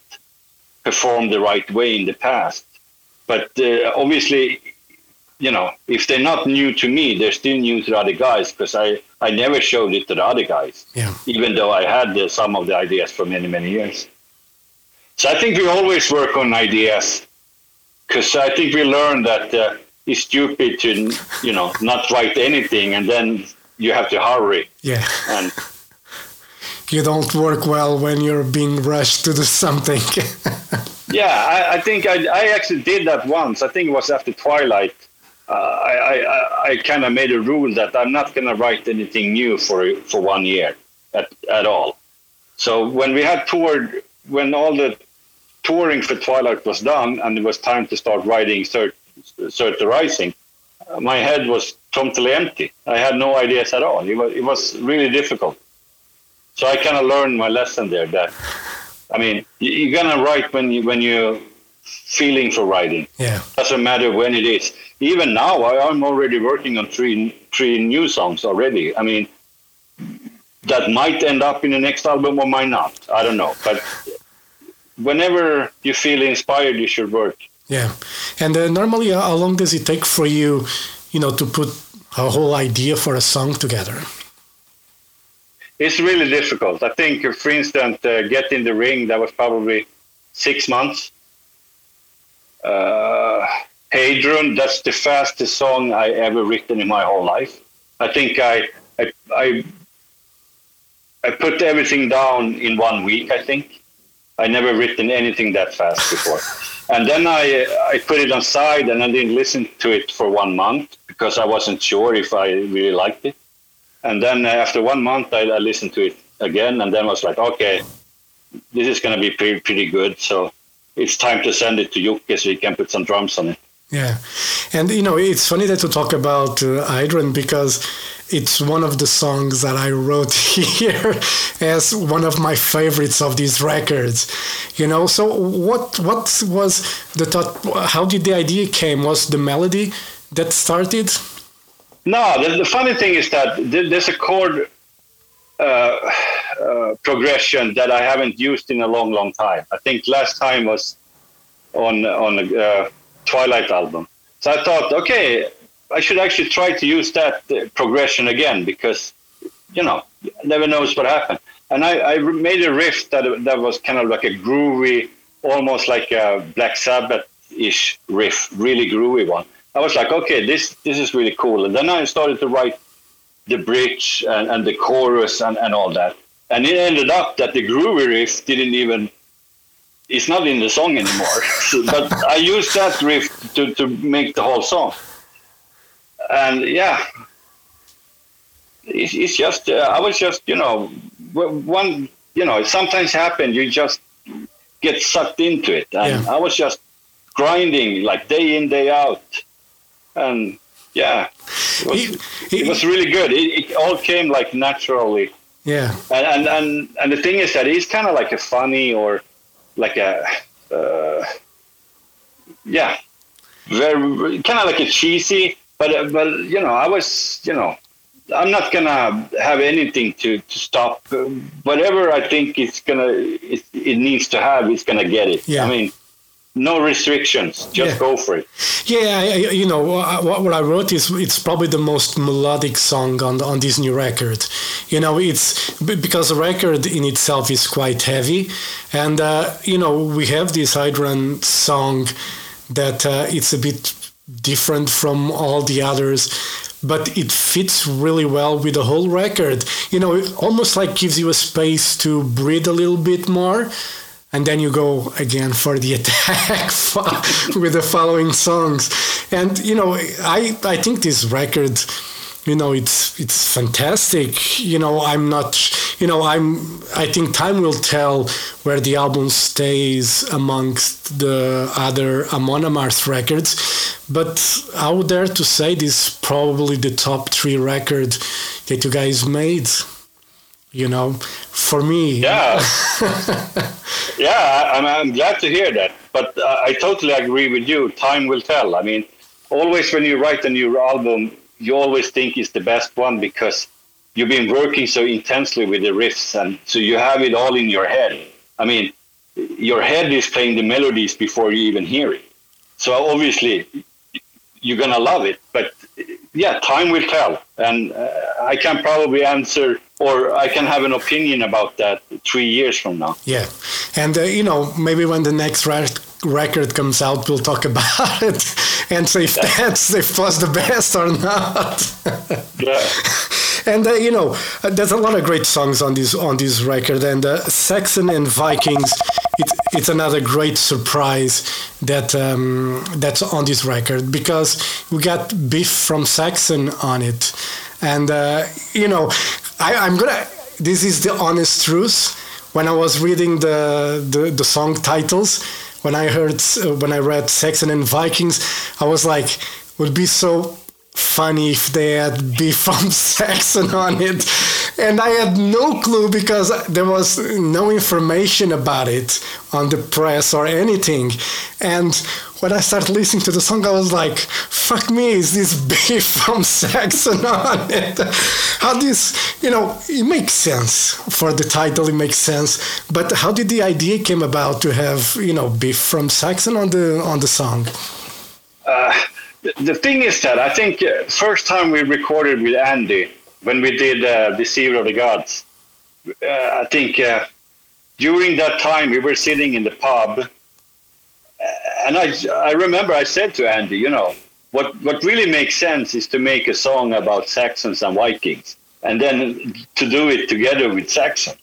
D: performed the right way in the past. But uh, obviously, you know, if they're not new to me, they're still new to the other guys because I, I never showed it to the other guys,
A: yeah.
D: even though I had uh, some of the ideas for many, many years. So I think we always work on ideas because I think we learned that. Uh, it's stupid to you know not write anything and then you have to hurry
A: yeah
D: and
A: you don't work well when you're being rushed to do something
D: yeah I, I, think I, I actually did that once i think it was after twilight uh, I, I, I kind of made a rule that I'm not going to write anything new for for one year at, at all. So when we had toured, when all the touring for Twilight was done, and it was time to start writing third Cirque Rising, uh, my head was totally empty. I had no ideas at all. It was, it was really difficult. So I kind of learned my lesson there that, I mean, you're going to write when, you, when you're feeling for writing.
A: Yeah.
D: Doesn't matter when it is. Even now, I, I'm already working on three, three new songs already. I mean, that might end up in the next album or might not. I don't know. But whenever you feel inspired, you should work.
A: Yeah, and uh, normally, uh, how long does it take for you, you know, to put a whole idea for a song together?
D: It's really difficult. I think, for instance, uh, "Get in the Ring" that was probably six months. Uh, Heidrun, that's the fastest song I ever written in my whole life. I think I, I, I, I put everything down in one week. I think I never written anything that fast before. And then I I put it aside and I didn't listen to it for one month because I wasn't sure if I really liked it. And then after one month, I, I listened to it again, and then was like, okay, this is going to be pretty, pretty good. So it's time to send it to Jocke so he can put some drums on it.
A: Yeah, and you know it's funny that you talk about uh, Heidrun because it's one of the songs that I wrote here as one of my favorites of these records. You know, so what what was the thought? How did the idea came? Was the melody that started?
D: No, the, the funny thing is that there's a chord uh, uh, progression that I haven't used in a long, long time. I think last time was on on uh, Twilight album. So I thought, okay, I should actually try to use that uh, progression again because you know never knows what happened. And I, I made a riff that that was kind of like a groovy, almost like a Black Sabbath ish riff, really groovy one. I was like, okay, this this is really cool. And then I started to write the bridge and, and the chorus and, and all that. And it ended up that the groovy riff didn't even it's not in the song anymore. so, but I used that riff to, to make the whole song. And yeah, it's, it's just uh, I was just you know one you know it sometimes happen you just get sucked into it and yeah. I was just grinding like day in day out and yeah, it was, he, he, it was really good. It, it, all came like naturally.
A: Yeah,
D: and and and, and the thing is that he's kind of like a funny or like a uh, yeah, very kind of like a cheesy. But uh, but you know, I was you know. I'm not gonna have anything to, to stop. Whatever I think it's gonna it, it needs to have, it's gonna get it. Yeah. I mean, no restrictions just yeah. go for it.
A: Yeah you know what, what i wrote is it's probably the most melodic song on on this new record. You know it's because the record in itself is quite heavy and uh, you know we have this Heidrun song that uh, it's a bit different from all the others but it fits really well with the whole record. You know it almost like gives you a space to breathe a little bit more and then you go again for the attack with the following songs. And you know i i think this record you know it's it's fantastic. You know i'm not you know i'm i think time will tell where the album stays amongst the other amon amarth records. But i would dare to say this is probably the top three record that you guys made you know for me.
D: Yeah. Yeah I'm, I'm glad to hear that. But uh, i totally agree with you. Time will tell. I mean always when you write a new album you always think it's the best one because you've been working so intensely with the riffs and so you have it all in your head. I mean your head is playing the melodies before you even hear it. So obviously you're gonna love it but yeah time will tell and uh, i can probably answer or I can have an opinion about that three years from now.
A: Yeah, and uh, you know maybe when the next record comes out, we'll talk about it and say if that's if was the best or not.
D: yeah.
A: And uh, you know, uh, there's a lot of great songs on this on this record, and uh, Saxon and Vikings. It, it's another great surprise that um, that's on this record because we got Biff from Saxon on it, and uh, you know I, I'm gonna. This is the honest truth. When I was reading the the, the song titles, when I heard uh, when I read Saxon and Vikings, I was like, would be so funny if they had Biff from Saxon on it. And I had no clue because there was no information about it on the press or anything. And when I started listening to the song, I was like, fuck me, is this Biff from Saxon on it? How this, you know, it makes sense for the title, it makes sense. But how did the idea came about to have, you know, Biff from Saxon on the on the song?
D: Uh, the thing is that I think uh, first time we recorded with Andy when we did uh, Deceiver of the Gods, uh, I think uh, during that time we were sitting in the pub, uh, and I I remember I said to Andy, you know, what what really makes sense is to make a song about Saxons and Vikings, and then to do it together with Saxon.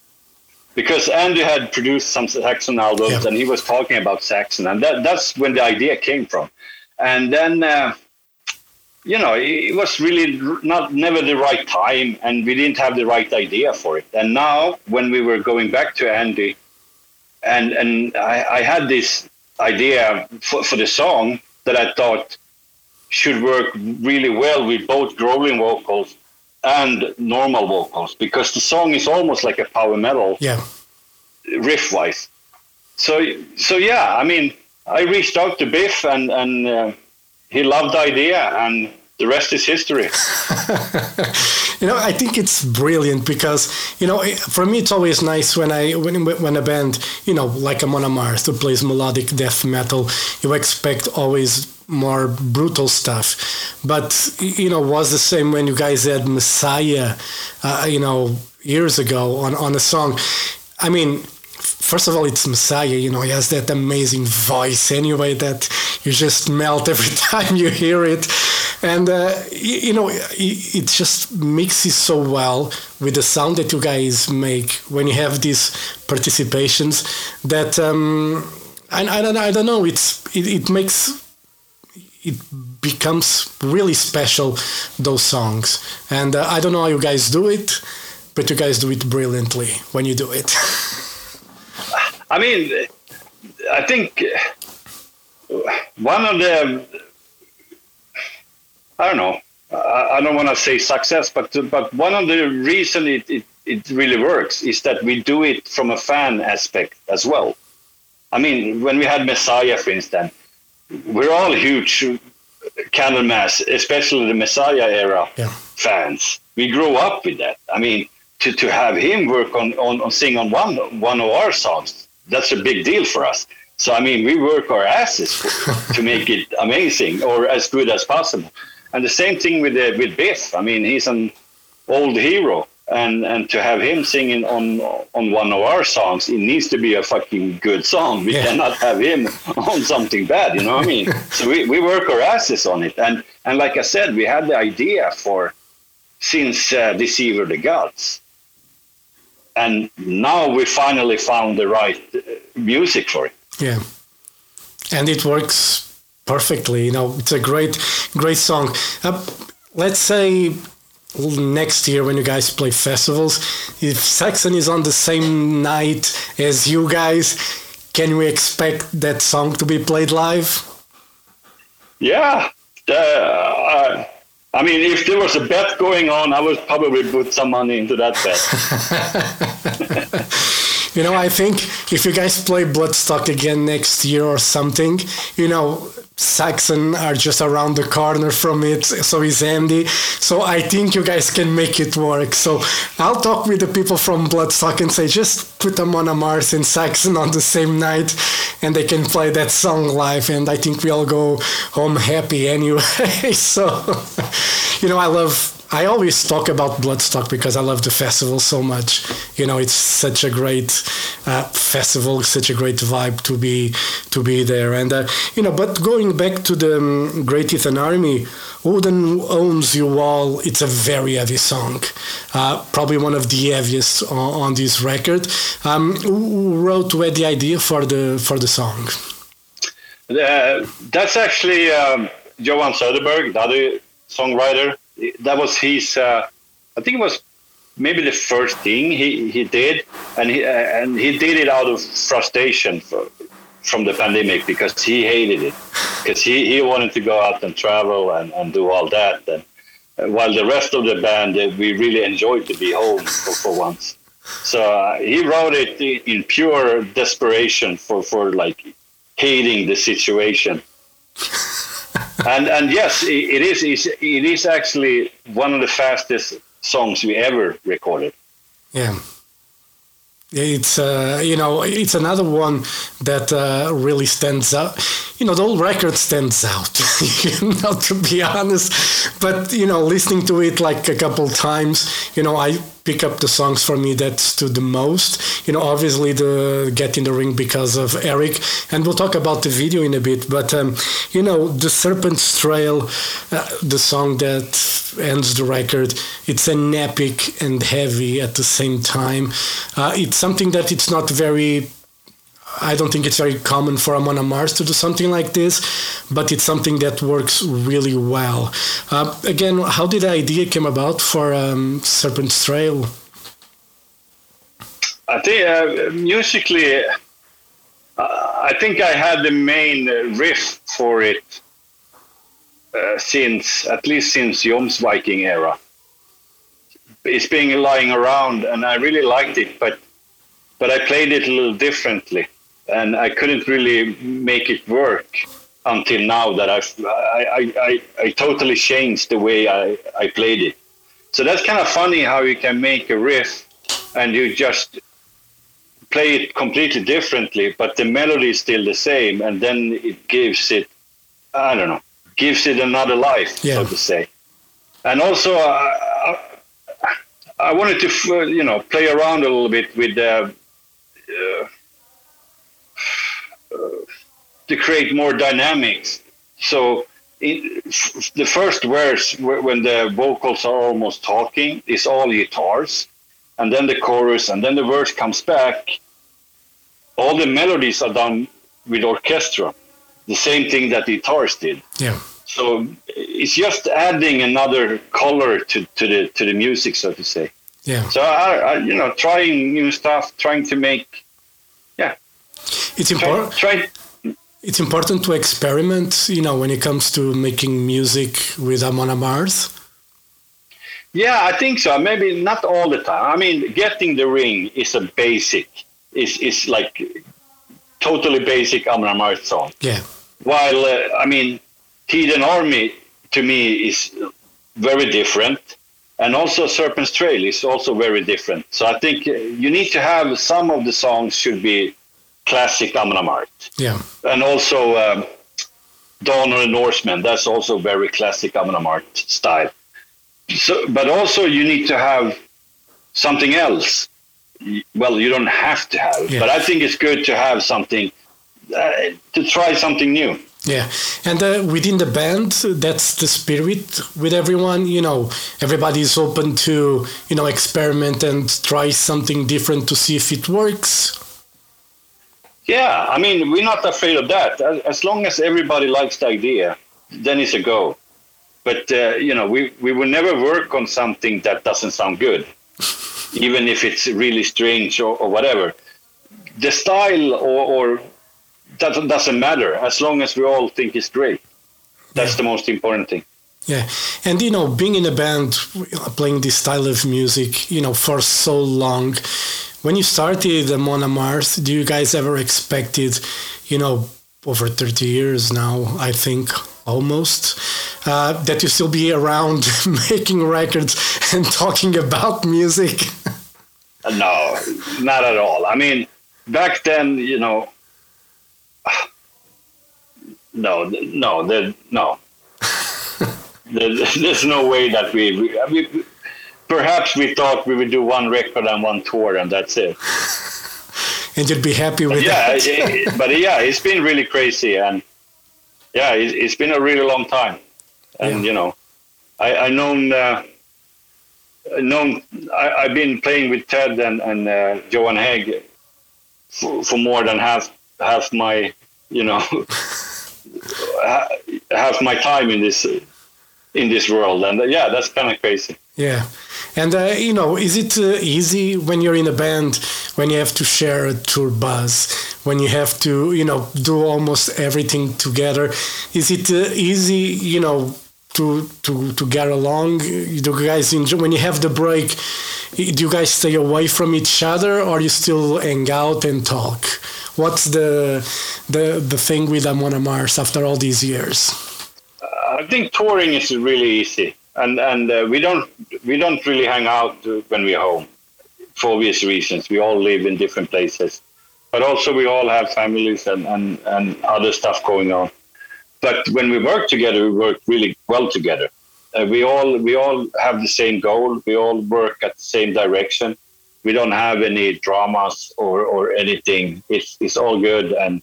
D: because Andy had produced some Saxon albums
A: Yeah.
D: and he was talking about Saxon, and that, that's when the idea came from. And then, uh, you know, it, was really not never the right time, and we didn't have the right idea for it. And now, when we were going back to Andy, and and I, I had this idea for, for the song that I thought should work really well with both growling vocals and normal vocals because the song is almost like a power metal
A: Yeah.
D: riff wise. So so yeah, I mean, I reached out to Biff and and uh, he loved the idea and the rest is history.
A: you know, I think it's brilliant because you know, for me, it's always nice when I when when a band, you know, like Amon Amarth who plays melodic death metal, you expect always more brutal stuff. But you know, was the same when you guys had Messiah, uh, you know, years ago on on a song. I mean. First of all, it's Messiah. You know, he has that amazing voice anyway that you just melt every time you hear it, and uh, you, know, it, it just mixes so well with the sound that you guys make when you have these participations. That um, I, I don't, I don't know. It's it, it makes it becomes really special those songs, and uh, I don't know how you guys do it, but you guys do it brilliantly when you do it.
D: I mean, I think one of the I don't know. I I don't want to say success, but but one of the reason it, it, it really works is that we do it from a fan aspect as well. I mean, when we had Messiah, for instance, we're all huge Candlemass, especially the Messiah era
A: Yeah.
D: fans. We grew up with that. I mean, to, to have him work on, on, on sing on one one of our songs, that's a big deal for us. So I mean, we work our asses for, to make it amazing or as good as possible. And the same thing with uh, with Biff. I mean, he's an old hero, and and to have him singing on on one of our songs, it needs to be a fucking good song. We
A: Yeah.
D: cannot have him on something bad. You know what I mean? so we, we work our asses on it, and and like I said, we had the idea for since uh, Deceiver the Gods. And now we finally found the right uh, music for it.
A: Yeah, and it works perfectly. You know, it's a great, great song. Uh, let's say next year when you guys play festivals, if Saxon is on the same night as you guys, can we expect that song to be played live?
D: Yeah. Uh, I, I mean, if there was a bet going on, I would probably put some money into that bet.
A: You know, I think if you guys play Bloodstock again next year or something, you know, Saxon are just around the corner from it, so is Andy. So I think you guys can make it work. So I'll talk with the people from Bloodstock and say, just put them Amon Amarth and Saxon on the same night, and they can play that song live. And I think we all go home happy anyway. so, you know, I love I always talk about Bloodstock because I love the festival so much. You know, it's such a great uh, festival, such a great vibe to be to be there. And uh, you know, but going back to the um, Great Heathen Army, Odin owns you all. It's a very heavy song, uh, probably one of the heaviest on, on this record. Um, who wrote had the idea for the for the song?
D: Uh, that's actually um, Johan Söderberg, the other songwriter. That was his. Uh, I think it was maybe the first thing he, he did, and he uh, and he did it out of frustration for, from the pandemic because he hated it, because he, he wanted to go out and travel and, and do all that, and uh, while the rest of the band uh, we really enjoyed to be home for, for once. So uh, he wrote it in, in pure desperation for for like hating the situation. and and yes, it, is it is actually one of the fastest songs we ever recorded.
A: Yeah. It's uh, you know it's another one that uh, really stands out. You know, the whole record stands out, you know, to be honest. But, you know, listening to it like a couple times, you know, I pick up the songs for me that stood the most. You know, obviously the Get in the Ring because of Eric, and we'll talk about the video in a bit. But um, you know, the Serpent's Trail, uh, the song that ends the record, it's an epic and heavy at the same time. Uh, it's something that it's not very I don't think it's very common for Amon Amarth to do something like this, but it's something that works really well. Uh, again, how did the idea come about for um, Serpent's Trail?
D: I think uh, musically, uh, I think I had the main riff for it uh, since at least since Jomsviking era. It's been lying around, and I really liked it, but but I played it a little differently and I couldn't really make it work until now that I've, I, I, I, totally changed the way I, I played it. So that's kind of funny how you can make a riff and you just play it completely differently, but the melody is still the same, and then it gives it, I don't know, gives it another life, yeah. so to say. And also, I, I, I wanted to, you know, play around a little bit with uh, uh, to create more dynamics. So in, the first verse, when the vocals are almost talking, is all guitars, and then the chorus, and then the verse comes back. All the melodies are done with orchestra, the same thing that the guitars did.
A: Yeah.
D: So it's just adding another color to, to the to the music, so to say.
A: Yeah.
D: So I, I you know, trying new stuff, trying to make.
A: It's important.
D: Try, try
A: it's important to experiment, you know, when it comes to making music with Amon Amarth.
D: Yeah, I think so. Maybe not all the time. I mean, Get in the Ring is a basic, is is like totally basic Amon Amarth song.
A: Yeah.
D: While uh, I mean, Tiden Army to me is very different, and also Serpent's Trail is also very different. So I think you need to have some of the songs should be classic Amon Amarth.
A: Yeah.
D: And also um, the Norseman. That's also very classic Amon Amarth style. So, but also you need to have something else. Well, you don't have to have, yeah. but I think it's good to have something uh, to try something new.
A: Yeah, and uh, within the band, that's the spirit with everyone. You know, everybody is open to you know experiment and try something different to see if it works.
D: Yeah, I mean, we're not afraid of that. As long as everybody likes the idea, then it's a go. But uh, you know, we we will never work on something that doesn't sound good, even if it's really strange or, or whatever. The style or, or doesn't doesn't matter as long as we all think it's great. That's yeah. the most important thing.
A: Yeah, and you know, being in a band, playing this style of music, you know, for so long, when you started Amon Amarth, do you guys ever expected, you know, over 30 years now, I think almost, uh, that you still be around making records and talking about music?
D: no, not at all. I mean, back then, you know, no, no, there, no. there's no way that we, we, perhaps we thought we would do one record and one tour, and that's it.
A: and you'd be happy with
D: but yeah,
A: that.
D: but yeah, it's been really crazy, and yeah, it, has been a really long time. And yeah. you know, I, I known. Uh, known I, have been playing with Ted and, and uh, Johan Hägg for, for more than half half my you know half my time in this in this world and uh, yeah that's kind of crazy
A: yeah and uh, you know, is it uh, easy when you're in a band when you have to share a tour bus, when you have to, you know, do almost everything together? Is it uh, easy, you know, to to to get along? Do you guys enjoy when you have the break? Do you guys stay away from each other, or you still hang out and talk? What's the the the thing with Amon Amarth after all these years?
D: I think touring is really easy and and uh, we don't we don't really hang out when we're home for obvious reasons. We all live in different places, but also we all have families and, and, and other stuff going on. But when we work together, we work really well together. Uh, we all we all have the same goal. We all work at the same direction. We don't have any dramas or, or anything. It's it's all good, and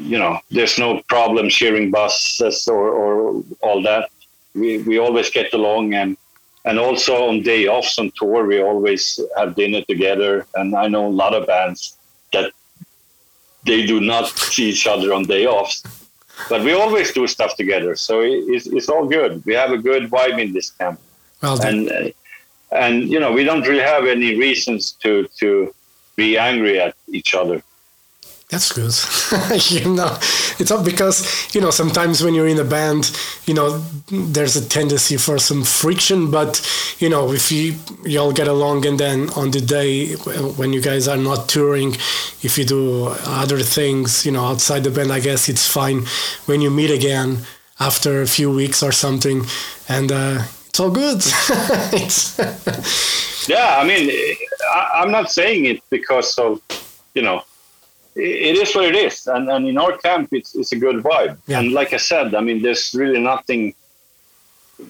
D: you know there's no problem sharing buses or, or all that. We we always get along, and and also on day offs on tour, we always have dinner together. And I know a lot of bands that they do not see each other on day offs but we always do stuff together, so it's, it's all good. We have a good vibe in this camp,
A: Well,
D: and and you know we don't really have any reasons to to be angry at each other.
A: That's good. you know, it's all because you know sometimes when you're in a band, you know, there's a tendency for some friction. But you know, if you you all get along, and then on the day when you guys are not touring, if you do other things, you know, outside the band, I guess it's fine. When you meet again after a few weeks or something, and uh, it's all good. it's
D: Yeah, I mean, I, I'm not saying it because of you know it is what it is, and, and in our camp, it's, it's a good vibe.
A: Yeah.
D: And like I said, I mean, there's really nothing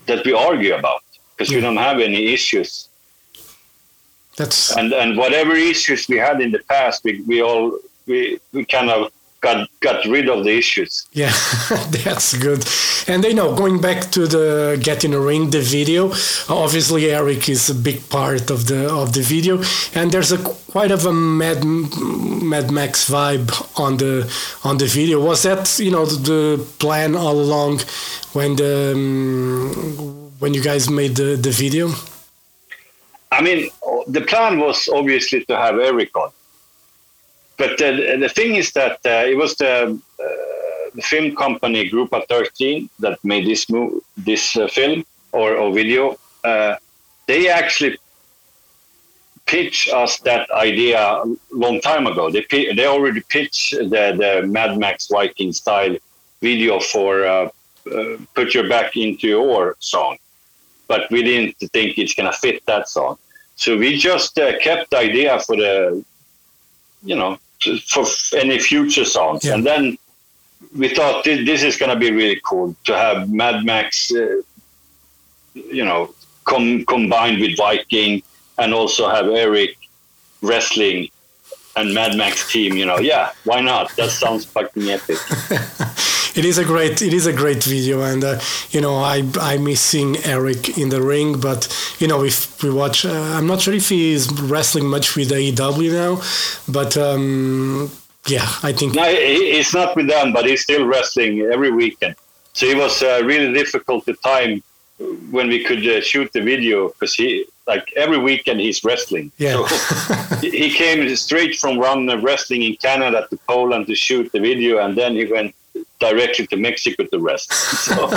D: that we argue about because we don't have any issues.
A: that's
D: And and whatever issues we had in the past, we, we all we, we kind of got got rid of the issues.
A: Yeah, that's good. And you know, going back to the Get in a Ring, the video. Obviously, Eric is a big part of the of the video, and there's a quite of a Mad Mad Max vibe on the on the video. Was that you know the plan all along when the um, when you guys made the the video?
D: I mean, the plan was obviously to have Eric on, but the, the thing is that uh, it was the, uh, the film company Group Grupa 13 that made this move, this uh, film or, or video. Uh, they actually pitched us that idea a long time ago. They they already pitched the, the Mad Max Viking style video for uh, uh, "Put Your Back Into Your" song but we didn't think it's gonna fit that song. So we just uh, kept the idea for the, you know, for any future songs,
A: Yeah.
D: and then we thought this, this is gonna be really cool to have Mad Max, uh, you know, com- combined with Viking, and also have Eric wrestling and Mad Max team. You know, yeah, why not? That sounds fucking epic.
A: it is a great it is a great video and uh, you know i i miss seeing eric in the ring but you know if we watch uh, i'm not sure if he is wrestling much with aew now but um yeah i think
D: No, he- he's not with them, but he's still wrestling every weekend. So it was uh, really difficult the time when we could uh, shoot the video because he like every weekend he's wrestling.
A: Yeah.
D: So he came straight from run wrestling in Canada to Poland to shoot the video, and then he went directly to Mexico to rest. So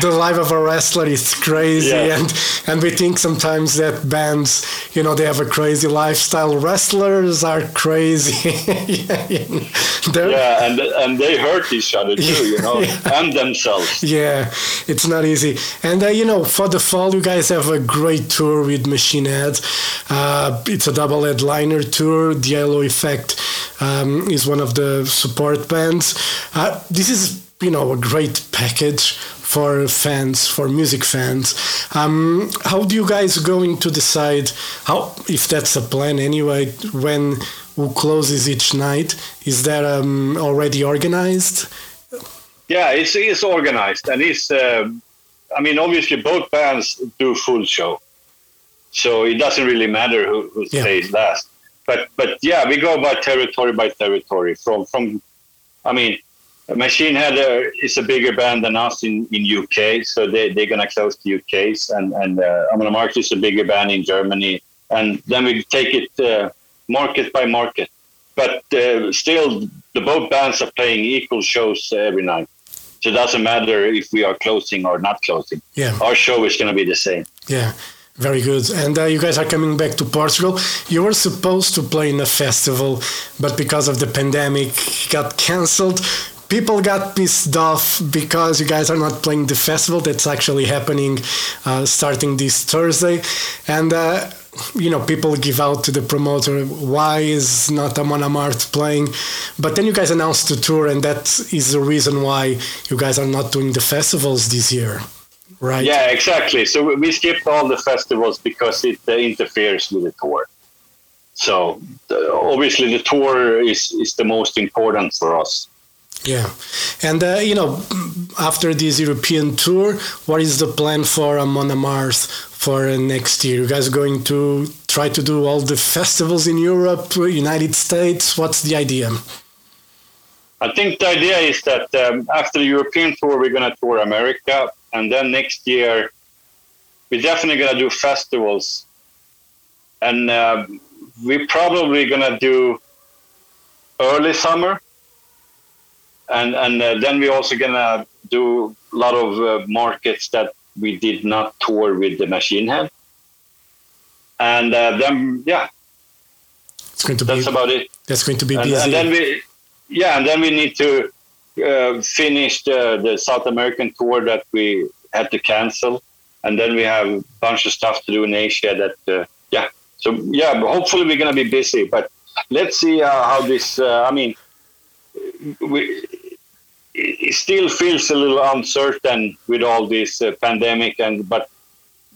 A: the life of a wrestler is crazy
D: Yeah.
A: and and we think sometimes that bands you know they have a crazy lifestyle wrestlers are crazy
D: yeah, and and they hurt each other too, you know, and themselves.
A: Yeah, it's not easy. And uh, you know, for the fall, you guys have a great tour with Machine Head. Uh, it's a double headliner tour. The Halo Effect um, is one of the support bands. Uh, this is, you know, a great package for fans, for music fans. Um, how do you guys going to decide how, if that's a plan anyway, when who closes each night? Is that um, already organized?
D: Yeah, it's it's organized, and it's. Uh, I mean, obviously, both bands do full show, so it doesn't really matter who, who
A: Yeah.
D: stays last. But but yeah, we go by territory by territory. From from, I mean, Machine Head is a bigger band than us in, in UK, so they they're gonna close the UK's, and and uh, Amon Amarth is a bigger band in Germany, and then we take it uh, market by market. But uh, still, the both bands are playing equal shows every night. So it doesn't matter if we are closing or not closing.
A: Yeah.
D: Our show is going to be the same.
A: Yeah, very good. And uh, you guys are coming back to Portugal. You were supposed to play in a festival, but because of the pandemic, got cancelled. People got pissed off because you guys are not playing the festival that's actually happening uh, starting this Thursday. And uh, you know people give out to the promoter why is not Amon Amarth playing but then you guys announced the tour and that is the reason why you guys are not doing the festivals this year right
D: Yeah, exactly. So we- skipped all the festivals because it uh, interferes with the tour. So obviously the tour is, is the most important for us.
A: yeah and uh, you know after this european tour what is the plan for Amon Amarth for uh, next year you guys going to try to do all the festivals in europe united states what's the idea
D: I think the idea is that um, after the European tour, we're going to tour America, and then next year, we're definitely going to do festivals, and uh, we're probably going to do early summer, and and uh, then we're also going to do a lot of uh, markets that we did not tour with the Machine Head, and uh, then yeah,
A: it's going to be
D: that's about it.
A: that's going to be
D: and,
A: busy.
D: and then we yeah and then we need to uh, finish the, the south american tour that we had to cancel. And then we have a bunch of stuff to do in asia that uh, yeah. So yeah hopefully we're going to be busy but let's see uh, how this uh, i mean we it still feels a little uncertain with all this uh, pandemic and but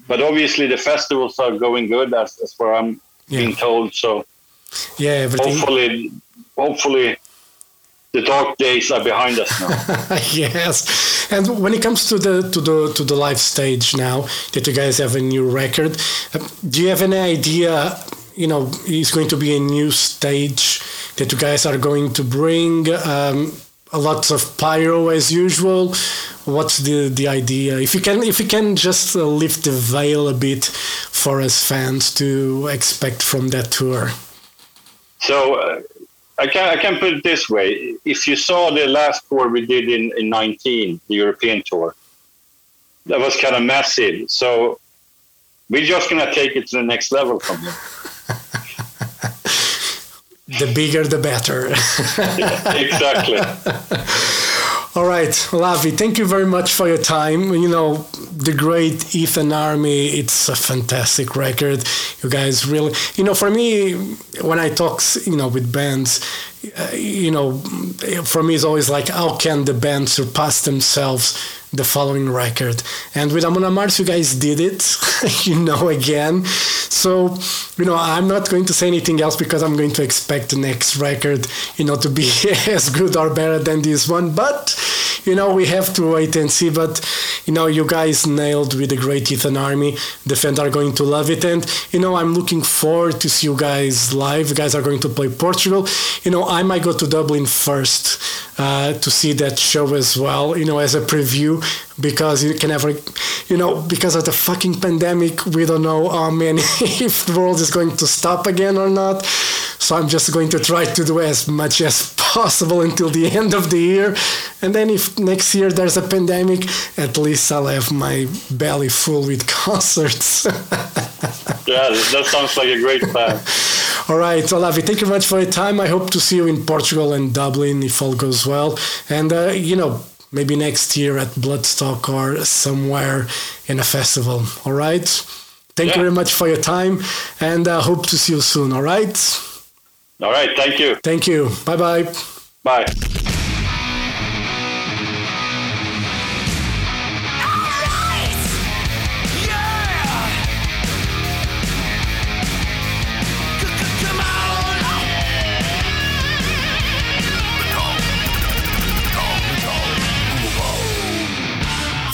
D: but obviously the festivals are going good as, as far i'm
A: Yeah.
D: being told so
A: yeah everything.
D: hopefully hopefully the dark days are behind us now.
A: Yes. And when it comes to the to the to the live stage now that you guys have a new record uh, do you have any idea you know is going to be a new stage that you guys are going to bring um, a lot of pyro as usual? What's the the idea? If you can if you can just uh, lift the veil a bit for us fans to expect from that tour.
D: So uh, I can I can put it this way. If you saw the last tour we did in, in 19 the European tour that was kind of massive. So we're just gonna take it to the next level from here.
A: The bigger the better.
D: Exactly
A: All right, Olavi, thank you very much for your time. You know, the great Heathen Army, it's a fantastic record. You guys really, you know, for me, when I talk, you know, with bands, uh, you know, for me, it's always like, how can the band surpass themselves the following record? And with Amon Amarth, you guys did it, you know, again. So, you know, I'm not going to say anything else because I'm going to expect the next record, you know, to be as good or better than this one. But, you know, we have to wait and see. But, you know, you guys nailed with the Great Heathen Army. The fans are going to love it. And, you know, I'm looking forward to see you guys live. You guys are going to play Portugal. You know, I might go to Dublin first uh, to see that show as well, you know, as a preview because you can never, you know, because of the fucking pandemic, we don't know, oh man, if the world is going to stop again or not. So I'm just going to try to do as much as possible until the end of the year. And then if next year there's a pandemic, at least I'll have my belly full with concerts.
D: yeah that sounds like a great plan
A: All right, Olavi, thank you very much for your time. I hope to see you in Portugal and Dublin if all goes well. And, uh, you know, maybe next year at Bloodstock or somewhere in a festival. All right? Thank
D: Yeah.
A: you very much for your time and uh, hope to see you soon. All right?
D: All right thank you
A: Thank you. Bye bye.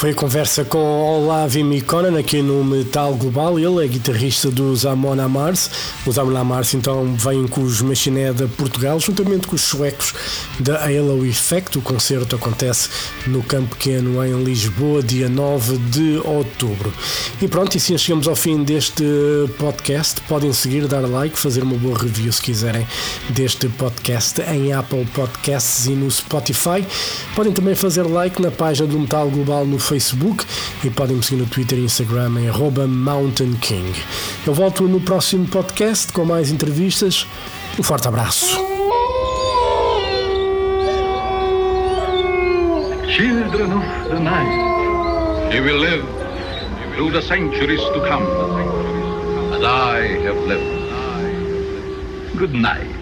A: Foi a conversa com Olavi Mikonen aqui no Metal Global. Ele é guitarrista dos Amon Amarth. Os Amon Amarth então vêm com os Machine Head a Portugal, juntamente com os suecos da Halo Effect. O concerto acontece no Campo Pequeno em Lisboa, dia 9 de outubro. E pronto, e assim chegamos ao fim deste podcast. Podem seguir, dar like, fazer uma boa review se quiserem deste podcast em Apple Podcasts e no Spotify. Podem também fazer like na página do Metal Global no Facebook e podem me seguir no Twitter e Instagram em Mountain King. Eu volto no próximo podcast com mais entrevistas. Um forte abraço.
E: Children of the night, you will live through the centuries to come. as I have lived. Good night.